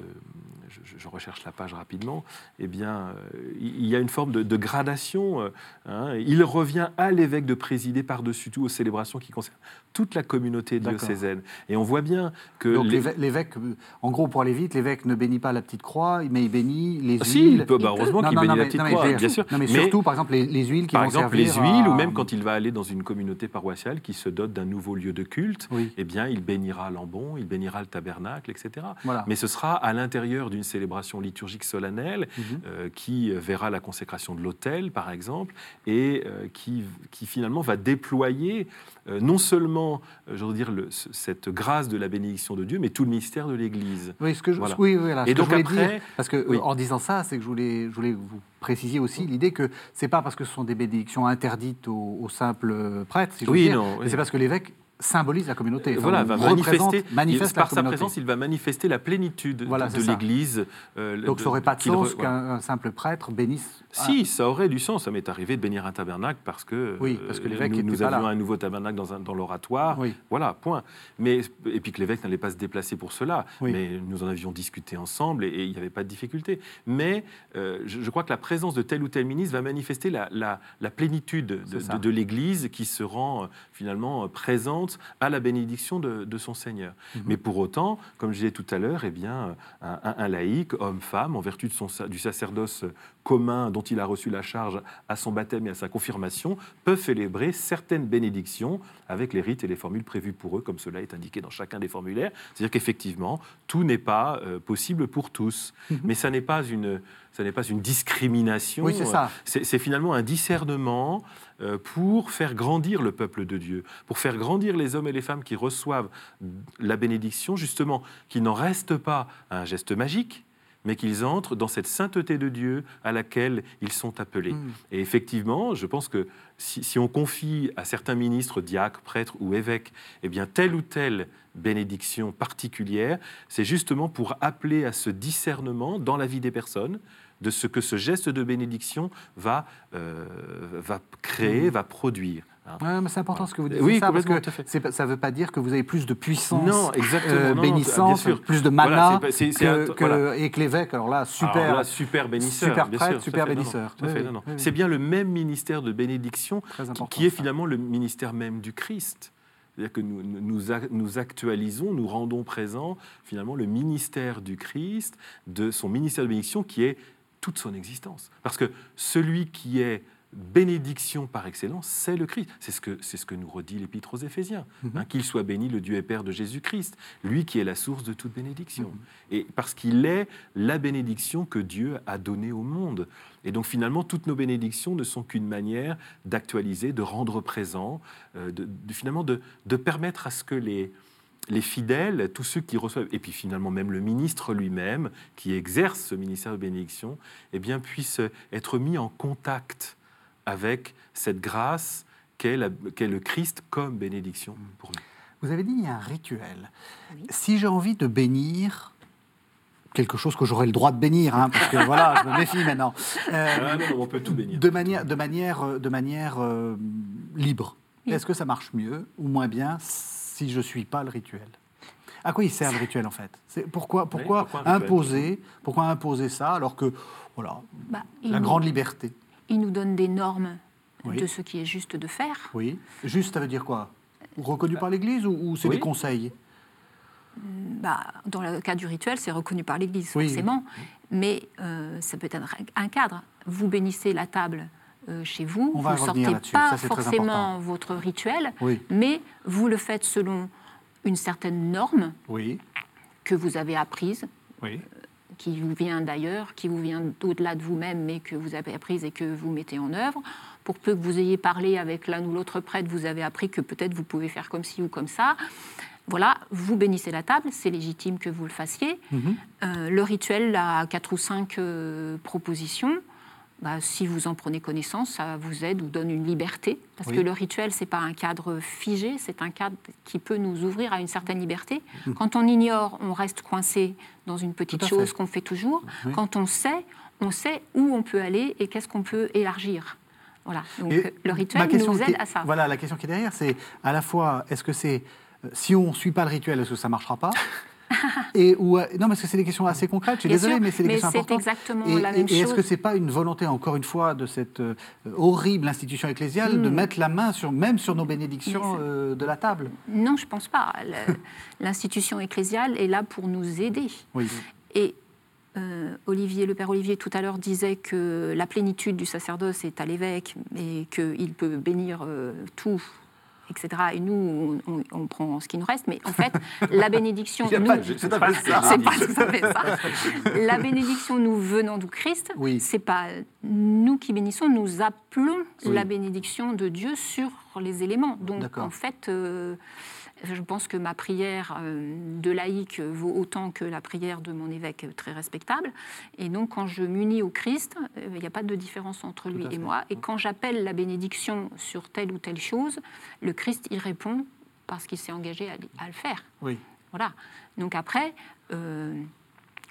je, je, recherche la page rapidement, eh bien, euh, il y a une forme de, de gradation. euh, hein. il revient à l'évêque de présider par-dessus tout aux célébrations qui concernent toute la communauté diocésaine. Et on voit bien que Donc l'évêque, euh, en gros, pour aller vite, l'évêque ne bénit pas la petite croix, mais il bénit les Ah, huiles. si, il peut, bah, heureusement qu'il bénit non, la mais- petite non, croix, bien sûr. Non, mais, Mais- surtout, par exemple, les, les huiles qui Par vont exemple, les huiles, à- ou même quand il va aller dans une communauté paroissiale qui se dote d'un nouveau lieu de culte, Oui, eh bien, il bénira l'ambon, il bénira le tabernacle, etc. voilà. Mais ce sera à l'intérieur d'une célébration liturgique solennelle Mhm. euh, qui verra la consécration de l'autel, par exemple, et euh, qui, qui finalement va déployer euh, non seulement, je veux dire, le- cette grâce de la bénédiction de Dieu, mais tout le mystère de l'Église. Oui, ce que je, Voilà. oui, ce que je voulais après- dire, parce que Oui. en disant ça, c'est que je voulais, je voulais vous précisiez aussi l'idée que c'est pas parce que ce sont des bénédictions interdites aux, aux simples prêtres, si je veux Oui, dire, oui. c'est parce que l'évêque symbolise la communauté. Enfin, voilà, va manifester, manifeste par sa présence, il va manifester la plénitude Voilà, de, de l'Église. euh, Donc ça n'aurait pas de sens qu'un un simple prêtre bénisse. Si, ça aurait du sens. Ça m'est arrivé de bénir un tabernacle parce que, Oui, parce que euh, l'évêque nous, nous là. avions un nouveau tabernacle dans, l'oratoire. Oui. Voilà, point. Mais, et puis que l'évêque n'allait pas se déplacer pour cela. Oui. Mais nous en avions discuté ensemble et, il n'y avait pas de difficulté. Mais euh, je, je crois que la présence de tel ou tel ministre va manifester la, la- la plénitude de, de- de l'Église qui se rend euh, finalement euh, à la bénédiction de, de son Seigneur. Mhm. Mais pour autant, comme je disais tout à l'heure, eh bien, un, laïc, homme-femme, en vertu de son, sa- du sacerdoce commun dont il a reçu la charge à son baptême et à sa confirmation, peut célébrer certaines bénédictions avec les rites et les formules prévues pour eux, comme cela est indiqué dans chacun des formulaires. C'est-à-dire qu'effectivement, tout n'est pas euh, possible pour tous. Mhm. Mais ça n'est pas une, ça n'est pas une discrimination. Oui, c'est ça. C'est c'est finalement un discernement euh, pour faire grandir le peuple de Dieu, pour faire grandir les hommes et les femmes qui reçoivent la bénédiction, justement, qui n'en restent pas à un geste magique, mais qu'ils entrent dans cette sainteté de Dieu à laquelle ils sont appelés. Mm. Et effectivement, je pense que si, si on confie à certains ministres, diacres, prêtres ou évêques, eh bien telle ou telle bénédiction particulière, c'est justement pour appeler à ce discernement dans la vie des personnes de ce que ce geste de bénédiction va, euh, va créer, va produire. hein. Ouais, mais c'est important ce que vous dites. Oui, ça, parce que ça ne veut pas dire que vous avez plus de puissance Non, euh, non, non, plus de Voilà, mana, c'est que- que- voilà. et que l'évêque, alors là, super. Alors là, super bénisseur. super prêtre, sûr, super bénisseur. Oui, oui, oui. C'est bien le même ministère de bénédiction qui, est ça. finalement le ministère même du Christ. C'est-à-dire que nous, nous, nous actualisons, nous rendons présent finalement le ministère du Christ, de son ministère de bénédiction qui est toute son existence. Parce que celui qui est bénédiction par excellence, c'est le Christ. C'est ce que, c'est ce que nous redit l'Épître aux Éphésiens. Mhm. Hein, Qu'il soit béni le Dieu et Père de Jésus-Christ, lui qui est la source de toute bénédiction. Mhm. Et parce qu'il est la bénédiction que Dieu a donnée au monde. Et donc finalement, toutes nos bénédictions ne sont qu'une manière d'actualiser, de rendre présent, euh, de, de- finalement de, de permettre à ce que les, les fidèles, tous ceux qui reçoivent, et puis finalement même le ministre lui-même, qui exerce ce ministère de bénédiction, eh bien, puissent être mis en contact avec cette grâce qu'est la- qu'est le Christ comme bénédiction pour nous. Vous avez dit il y a un rituel. Oui. Si j'ai envie de bénir quelque chose que j'aurais le droit de bénir, hein, parce que voilà, je me méfie maintenant, euh, Ah non, on peut tout bénir. de manière, de manière, euh, de manière euh, libre, Oui. est-ce que ça marche mieux ou moins bien si je ne suis pas le rituel À quoi il sert le rituel en fait? C'est pourquoi, pourquoi, pourquoi imposer, pourquoi imposer ça alors que voilà, Bah, la nous- grande liberté? Il nous donne des normes Oui. de ce qui est juste de faire. Oui. Juste, ça veut dire quoi? Reconnu par l'Église ou, ou c'est Oui. des conseils? Bah, dans le cas du rituel, c'est reconnu par l'Église, Oui, forcément. Mais euh, ça peut être un cadre. Vous bénissez la table euh, chez vous, On vous ne sortez pas ça, forcément votre rituel, Oui. mais vous le faites selon une certaine norme Oui. que vous avez apprise, Oui. qui vous vient d'ailleurs, qui vous vient d'au-delà de vous-même, mais que vous avez apprise et que vous mettez en œuvre. Pour peu que vous ayez parlé avec l'un ou l'autre prêtre, vous avez appris que peut-être vous pouvez faire comme ci ou comme ça. Voilà, vous bénissez la table, c'est légitime que vous le fassiez. Mhm. Euh, le rituel a quatre ou cinq euh, propositions. Bah, si vous en prenez connaissance, ça vous aide ou donne une liberté. Parce Oui. que le rituel, ce n'est pas un cadre figé, c'est un cadre qui peut nous ouvrir à une certaine liberté. Quand on ignore, on reste coincé dans une petite chose qu'on fait toujours. Quand on sait, on sait où on peut aller et qu'est-ce qu'on peut élargir. Voilà. Donc Et le rituel nous aide est- à ça. Voilà, la question qui est derrière, c'est à la fois, est-ce que c'est, euh, si on ne suit pas le rituel, est-ce que ça ne marchera pas? et où, euh, non, parce que c'est des questions assez concrètes. Je suis Bien désolé, sûr, mais c'est des mais questions c'est importantes. exactement et, la même et- et est-ce que c'est pas une volonté, encore une fois, de cette euh, horrible institution ecclésiale de Hmm. mettre la main sur, même sur nos bénédictions euh, de la table? Non, je pense pas. L'institution ecclésiale est là pour nous aider. Oui. Et euh, Olivier, le père Olivier, tout à l'heure disait que la plénitude du sacerdoce est à l'évêque et qu'il peut bénir euh, tout, etc. Et nous, on, prend ce qui nous reste. Mais en fait, la bénédiction. Nous- pas c'est ça. Pas ça. La bénédiction, nous venant du Christ, Oui. c'est pas nous qui bénissons, nous appelons Oui. la bénédiction de Dieu sur les éléments. Donc, en fait. euh, je pense que ma prière euh, de laïque vaut autant que la prière de mon évêque très respectable. Et donc, quand je m'unis au Christ, euh, il n'y a pas de différence entre lui et moi. Et quand j'appelle la bénédiction sur telle ou telle chose, le Christ y répond parce qu'il s'est engagé à, à le faire. Oui. Voilà. Donc après, euh,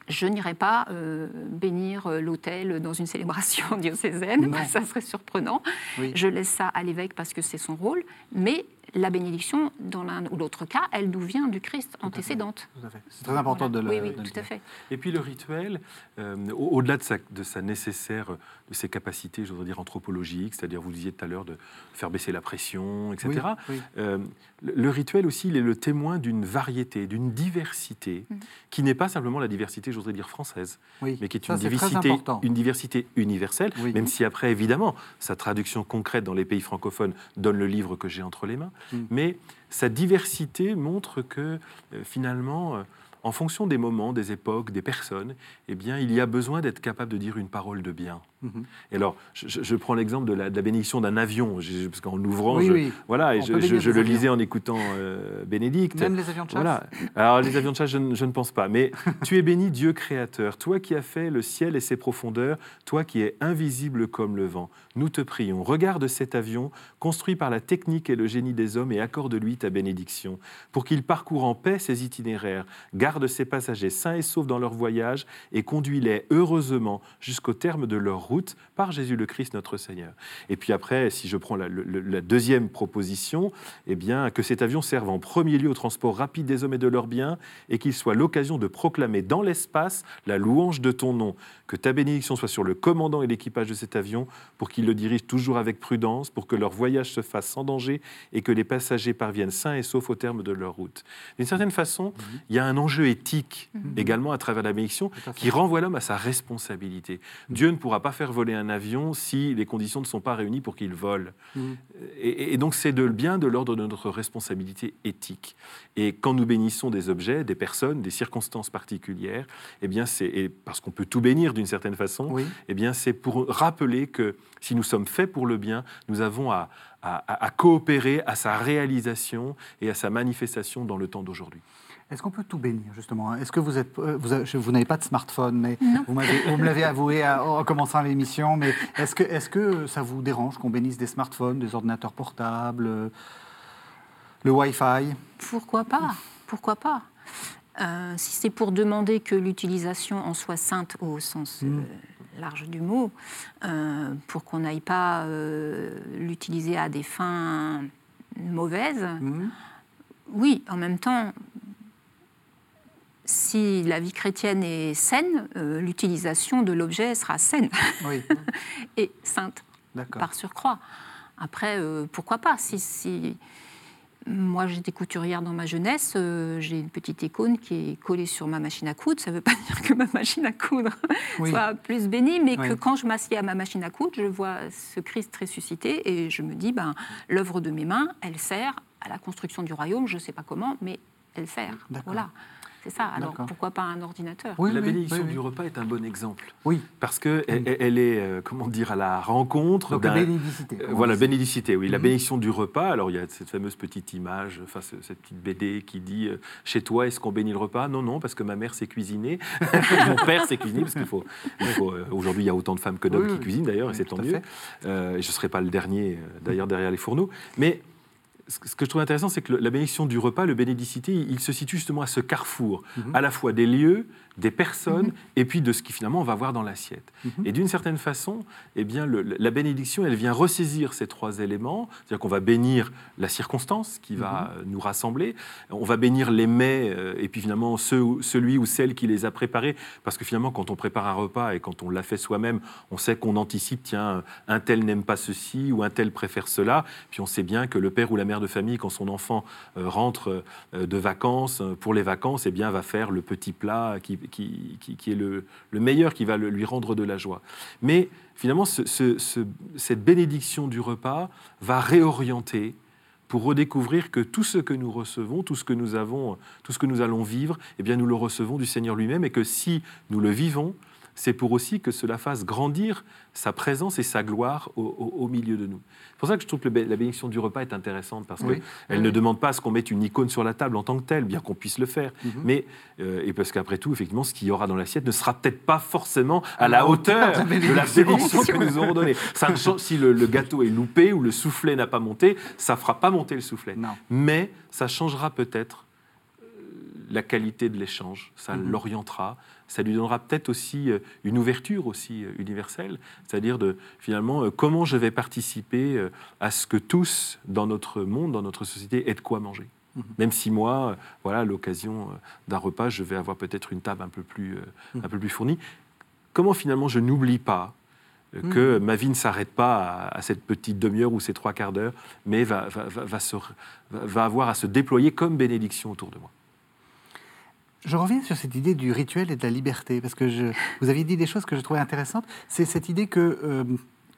je n'irai pas euh, bénir l'autel dans une célébration diocésaine, Non. ça serait surprenant. Oui. Je laisse ça à l'évêque parce que c'est son rôle, mais la bénédiction, dans l'un ou l'autre cas, elle nous vient du Christ antécédente. C'est très important Voilà. de le Oui, oui, tout à fait. Et puis le rituel, euh, au- au-delà de sa, de sa nécessaire, de ses capacités, je voudrais dire anthropologiques, c'est-à-dire vous disiez tout à l'heure de faire baisser la pression, etc. Oui, oui. Euh, le, le rituel aussi, il est le témoin d'une variété, d'une diversité, Mhm. qui n'est pas simplement la diversité, je voudrais dire française, Oui. mais qui est Ça, une diversité, important. une diversité universelle, Oui. même si après, évidemment, sa traduction concrète dans les pays francophones donne le livre que j'ai entre les mains. Mm. Mais sa diversité montre que euh, finalement, euh, en fonction des moments, des époques, des personnes, eh il y a besoin d'être capable de dire une parole de bien. Mhm. Et alors, je, prends l'exemple de la, de la bénédiction d'un avion, parce qu'en l'ouvrant, Oui, je, oui. voilà, et je, le lisais en écoutant euh, Bénédicte. Même les avions de chasse Voilà. Alors, les avions de chasse, je, ne- je ne pense pas. Mais tu es béni, Dieu créateur, toi qui as fait le ciel et ses profondeurs, toi qui es invisible comme le vent. Nous te prions. Regarde cet avion, construit par la technique et le génie des hommes, et accorde-lui ta bénédiction, pour qu'il parcourt en paix ses itinéraires, garde ses passagers sains et saufs dans leur voyage, et conduis-les heureusement jusqu'au terme de leur route par Jésus le Christ notre Seigneur. Et puis après, si je prends la, deuxième proposition, eh bien, que cet avion serve en premier lieu au transport rapide des hommes et de leurs biens, et qu'il soit l'occasion de proclamer dans l'espace la louange de ton nom. Que ta bénédiction soit sur le commandant et l'équipage de cet avion, pour qu'ils le dirigent toujours avec prudence, pour que leur voyage se fasse sans danger, et que les passagers parviennent sains et saufs au terme de leur route. D'une certaine façon, il y a un enjeu éthique également à travers la bénédiction, qui renvoie l'homme à sa responsabilité. Dieu ne pourra pas faire voler un avion si les conditions ne sont pas réunies pour qu'il vole. Mhm. Et, et donc c'est de, bien de l'ordre de notre responsabilité éthique. Et quand nous bénissons des objets, des personnes, des circonstances particulières, eh bien c'est parce qu'on peut tout bénir d'une certaine façon. Oui. Eh bien c'est pour rappeler que si nous sommes faits pour le bien, nous avons à, à- à- à coopérer à sa réalisation et à sa manifestation dans le temps d'aujourd'hui. Est-ce qu'on peut tout bénir, justement hein? Est-ce que vous êtes. euh, Vous, avez- je- vous n'avez pas de smartphone, mais vous, me l'avez avoué à- en commençant l'émission, mais est-ce que, est que ça vous dérange qu'on bénisse des smartphones, des ordinateurs portables, euh, le Wi-Fi? Pourquoi pas? Pourquoi pas? Euh, Si c'est pour demander que l'utilisation en soit sainte au sens euh, large du mot, euh, pour qu'on n'aille pas l'utiliser à des fins mauvaises, Mhm. oui, en même temps, si la vie chrétienne est saine, euh, l'utilisation de l'objet sera saine Oui, et sainte par surcroît. Après, euh, pourquoi pas? Si, si... Moi, j'étais couturière dans ma jeunesse, euh, j'ai une petite icône qui est collée sur ma machine à coudre. Ça ne veut pas dire que ma machine à coudre Oui. soit plus bénie, mais que quand je m'assieds à ma machine à coudre, je vois ce Christ ressuscité et je me dis, ben, l'œuvre de mes mains, elle sert à la construction du royaume, je ne sais pas comment, mais elle sert. Voilà, c'est ça. Alors pourquoi pas un ordinateur? Oui, la oui, bénédiction oui, oui. du repas est un bon exemple. Oui, Parce qu'elle elle, elle est, euh, comment dire, à la rencontre donc la d'un... bénédicité. Euh, voilà, bénédicité, oui, la Mhm. bénédiction du repas. Alors, il y a cette fameuse petite image, enfin, ce- cette petite BD qui dit euh, Chez toi, est-ce qu'on bénit le repas? Non, non, parce que ma mère s'est cuisinée. Mon père s'est cuisiné, parce qu'il faut. euh, Aujourd'hui, il y a autant de femmes que d'hommes Oui, qui oui. cuisinent, d'ailleurs, et c'est tant mieux. Euh, je ne serai pas le dernier, d'ailleurs, derrière les fourneaux. Mais ce que je trouve intéressant, c'est que la bénédiction du repas, le bénédicité, il se situe justement à ce carrefour, Mhm. à la fois des lieux, des personnes, Mhm. et puis de ce qui finalement on va voir dans l'assiette. Mhm. Et d'une certaine façon, eh bien, le- la bénédiction, elle vient ressaisir ces trois éléments, c'est-à-dire qu'on va bénir la circonstance qui va nous rassembler, on va bénir les mets, euh, et puis finalement ceux celui ou celle qui les a préparés, parce que finalement, quand on prépare un repas et quand on l'a fait soi-même, on sait qu'on anticipe, tiens, un tel n'aime pas ceci ou un tel préfère cela, puis on sait bien que le père ou la mère de famille, quand son enfant euh, rentre euh, de vacances, euh, pour les vacances, eh bien, va faire le petit plat qui, qui- qui- est le, le meilleur, qui va le- lui rendre de la joie. Mais finalement, ce- ce- ce- cette bénédiction du repas va réorienter pour redécouvrir que tout ce que nous recevons, tout ce que nous avons, tout ce que nous allons vivre, eh bien, nous le recevons du Seigneur lui-même, et que si nous le vivons, c'est pour aussi que cela fasse grandir sa présence et sa gloire au, au- au milieu de nous. C'est pour ça que je trouve que la bénédiction du repas est intéressante, parce Oui. qu'elle Oui. ne demande pas à ce qu'on mette une icône sur la table en tant que telle, bien qu'on puisse le faire. Mhm. Mais, euh, et parce qu'après tout, effectivement, ce qu'il y aura dans l'assiette ne sera peut-être pas forcément à la hauteur de la de la bénédiction. que nous aurons donnée. Ça ne si le, le gâteau est loupé ou le soufflet n'a pas monté, ça fera pas monter le soufflet. Non. Mais ça changera peut-être euh, la qualité de l'échange, ça Mhm. l'orientera, ça lui donnera peut-être aussi euh, une ouverture aussi euh, universelle, c'est-à-dire de finalement euh, comment je vais participer à ce que tous dans notre monde, dans notre société aient de quoi manger. Mhm. Même si moi, voilà, à l'occasion d'un repas, je vais avoir peut-être une table un peu plus, Mhm. un peu plus fournie. Comment finalement je n'oublie pas euh, que ma vie ne s'arrête pas à, à cette petite demi-heure ou ces trois quarts d'heure, mais va, va, va, va se- va- va avoir à se déployer comme bénédiction autour de moi. Je reviens sur cette idée du rituel et de la liberté, parce que je, vous aviez dit des choses que je trouvais intéressantes. C'est cette idée que euh,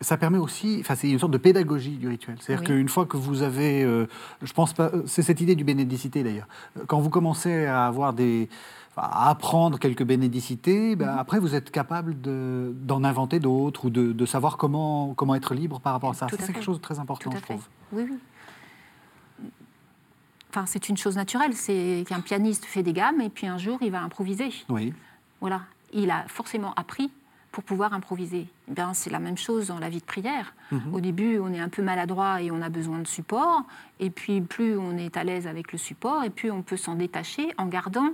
ça permet aussi, enfin c'est une sorte de pédagogie du rituel. C'est-à-dire Oui. qu'une fois que vous avez, euh, je pense pas, euh, c'est cette idée du bénédicité d'ailleurs. Quand vous commencez à avoir des, à apprendre quelques bénédicités, ben, après vous êtes capable de- d'en inventer d'autres ou de, de savoir comment, comment être libre par rapport à ça. C'est quelque chose de très important, je trouve. Oui, oui. Enfin, c'est une chose naturelle. C'est qu'un pianiste fait des gammes et puis un jour, il va improviser. Oui. Voilà. Il a forcément appris pour pouvoir improviser. Eh bien, c'est la même chose dans la vie de prière. Mhm. Au début, on est un peu maladroit et on a besoin de support. Et puis, plus on est à l'aise avec le support, et plus on peut s'en détacher en gardant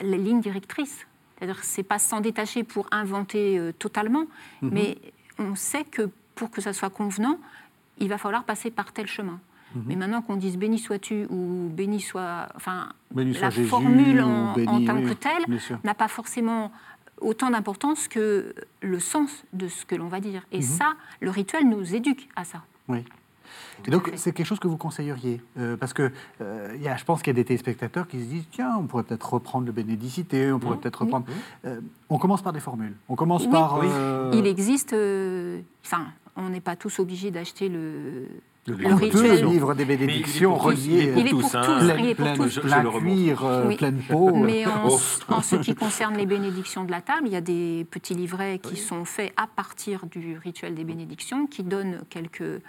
les lignes directrices. C'est-à-dire c'est pas s'en détacher pour inventer euh, totalement, Mhm. mais on sait que pour que ça soit convenant, il va falloir passer par tel chemin. Mhm. Mais maintenant qu'on dise béni sois-tu ou béni soit, enfin, Béni la formule en, béni, en tant oui, que telle n'a pas forcément autant d'importance que le sens de ce que l'on va dire. Et Mhm. ça, le rituel nous éduque à ça. Oui. Et donc, c'est quelque chose que vous conseilleriez euh, Parce que euh, y a, je pense qu'il y a des téléspectateurs qui se disent tiens, on pourrait peut-être reprendre le bénédicité, on pourrait Mhm. peut-être Oui. reprendre. Euh, on commence par des formules. On commence Oui. par. Euh, Il existe, enfin, on n'est pas tous obligés d'acheter le, Le le on peut rituel. le livre des bénédictions tous, il est pour Il est pour tous, il plein, est pour plein- tous. Pleine peau. Mais en, Oh. en ce qui concerne les bénédictions de la table, il y a des petits livrets qui Oui. sont faits à partir du rituel des bénédictions, qui donnent quelques, euh,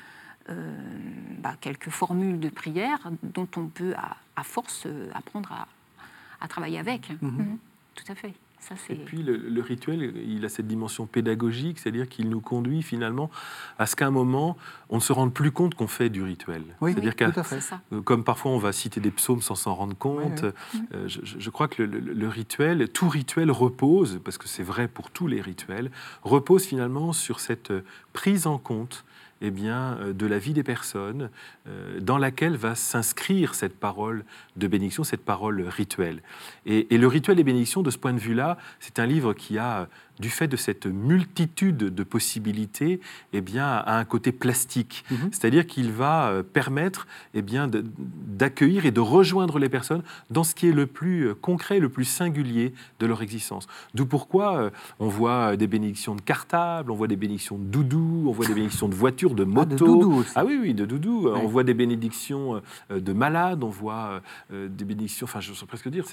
bah, quelques formules de prière dont on peut, à, à force, euh, apprendre à, à travailler avec. Mhm. Tout à fait. Ça, Et puis le, le rituel, il a cette dimension pédagogique, c'est-à-dire qu'il nous conduit finalement à ce qu'à un moment, on ne se rende plus compte qu'on fait du rituel. Oui, c'est-à-dire tout qu'à à fait. C'est ça. Euh, Comme parfois on va citer des psaumes sans s'en rendre compte, Oui, euh, je, crois que le, le- le rituel, tout rituel repose, parce que c'est vrai pour tous les rituels, repose finalement sur cette euh, prise en compte eh bien, euh, de la vie des personnes euh, dans laquelle va s'inscrire cette parole de bénédiction, cette parole rituelle. Et, et le rituel des bénédictions, de ce point de vue-là, c'est un livre qui a, du fait de cette multitude de possibilités, eh bien, a un côté plastique. Mhm. C'est-à-dire qu'il va euh, permettre eh bien, d'accueillir et de rejoindre les personnes dans ce qui est le plus euh, concret, le plus singulier de leur existence. D'où pourquoi euh, on voit des bénédictions de cartable, on voit des bénédictions de doudou, on voit des bénédictions de voitures, de Ah, doudou aussi. Ah oui, oui, de doudou. On voit des bénédictions de malades, on voit des bénédictions, enfin, je sais presque dire,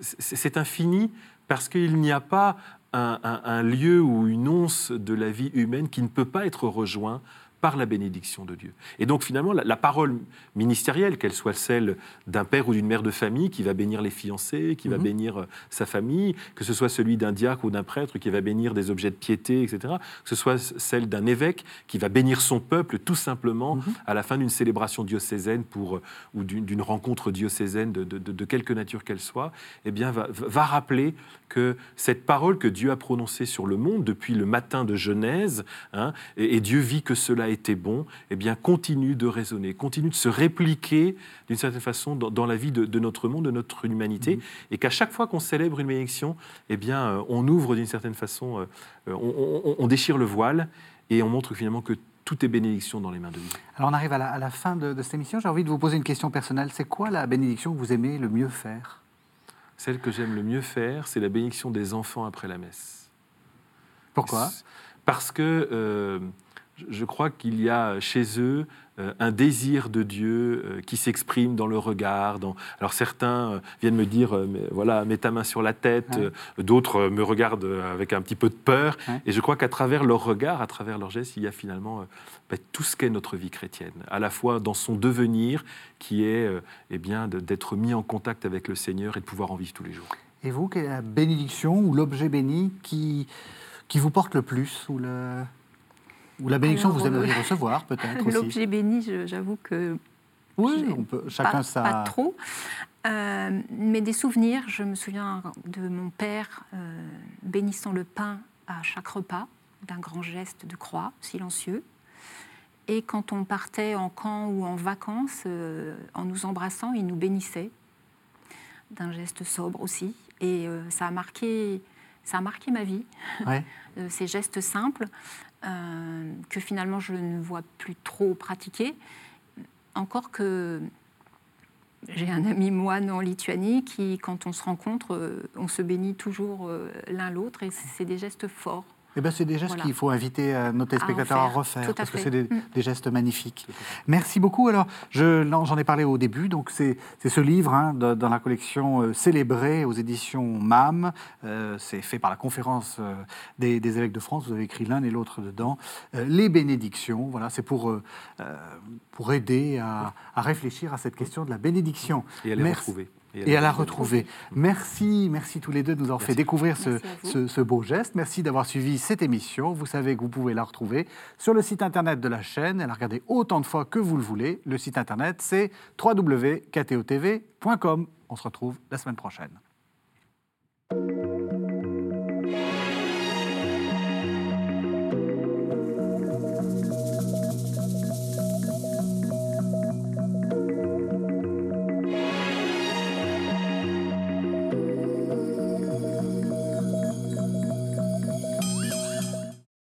c'est infini parce qu'il n'y a pas un, lieu ou une once de la vie humaine qui ne peut pas être rejoint par la bénédiction de Dieu. Et donc finalement, la, parole ministérielle, qu'elle soit celle d'un père ou d'une mère de famille qui va bénir les fiancés, qui va mhm. bénir euh, sa famille, que ce soit celui d'un diacre ou d'un prêtre qui va bénir des objets de piété, etc., que ce soit celle d'un évêque qui va bénir son peuple tout simplement mhm. à la fin d'une célébration diocésaine pour, euh, ou d'une rencontre diocésaine de, de, quelque nature qu'elle soit, eh bien, va, va rappeler que cette parole que Dieu a prononcée sur le monde depuis le matin de Genèse, hein, et, Dieu vit que cela était bon, eh bien, continue de résonner, continue de se répliquer d'une certaine façon dans, la vie de, notre monde, de notre humanité, mhm. et qu'à chaque fois qu'on célèbre une bénédiction, eh bien, euh, on ouvre d'une certaine façon, euh, euh, on, déchire le voile et on montre finalement que tout est bénédiction dans les mains de Dieu. Alors on arrive à la, fin de, de cette émission. J'ai envie de vous poser une question personnelle. C'est quoi la bénédiction que vous aimez le mieux faire? Celle que j'aime le mieux faire, c'est la bénédiction des enfants après la messe. Pourquoi? Parce que je crois qu'il y a chez eux euh, un désir de Dieu euh, qui s'exprime dans le regard. Alors certains euh, viennent me dire, voilà, mets ta main sur la tête, d'autres me regardent avec un petit peu de peur. Et je crois qu'à travers leur regard, à travers leur geste, il y a finalement ben, tout ce qu'est notre vie chrétienne, à la fois dans son devenir, qui est eh bien d'être mis en contact avec le Seigneur et de pouvoir en vivre tous les jours. Et vous, quelle est la bénédiction ou l'objet béni qui, qui vous porte le plus ou le... Ou la bénédiction, vous aimeriez euh, recevoir peut-être L'objet béni, j'avoue que. Oui, on peut, chacun pas, ça. Pas trop. Euh, mais des souvenirs, je me souviens de mon père euh, bénissant le pain à chaque repas, d'un grand geste de croix, silencieux. Et quand on partait en camp ou en vacances, en nous embrassant, il nous bénissait, d'un geste sobre aussi. Et ça, a marqué, ça a marqué ma vie, ces gestes simples. Euh, que finalement je ne vois plus trop pratiquer. Encore que j'ai un ami moine en Lituanie qui, quand on se rencontre, euh, on se bénit toujours euh, l'un l'autre et c'est des gestes forts. Eh ben, c'est des gestes qu'il faut inviter euh, nos téléspectateurs à, refaire, parce que c'est mm. des, gestes magnifiques. Merci beaucoup. Alors, j'en ai parlé au début, donc c'est ce livre hein, dans la collection euh, Célébré aux éditions MAM. Euh, c'est fait par la conférence des, évêques de France. Vous avez écrit l'un et l'autre dedans. les bénédictions, voilà, c'est pour, pour aider à, à, réfléchir à cette question de la bénédiction. Et à les retrouver et à la retrouver. Merci, merci tous les deux de nous avoir fait découvrir ce, ce, beau geste. Merci d'avoir suivi cette émission. Vous savez que vous pouvez la retrouver sur le site internet de la chaîne et la regarder autant de fois que vous le voulez. Le site internet, c'est www.ktotv.com. On se retrouve la semaine prochaine.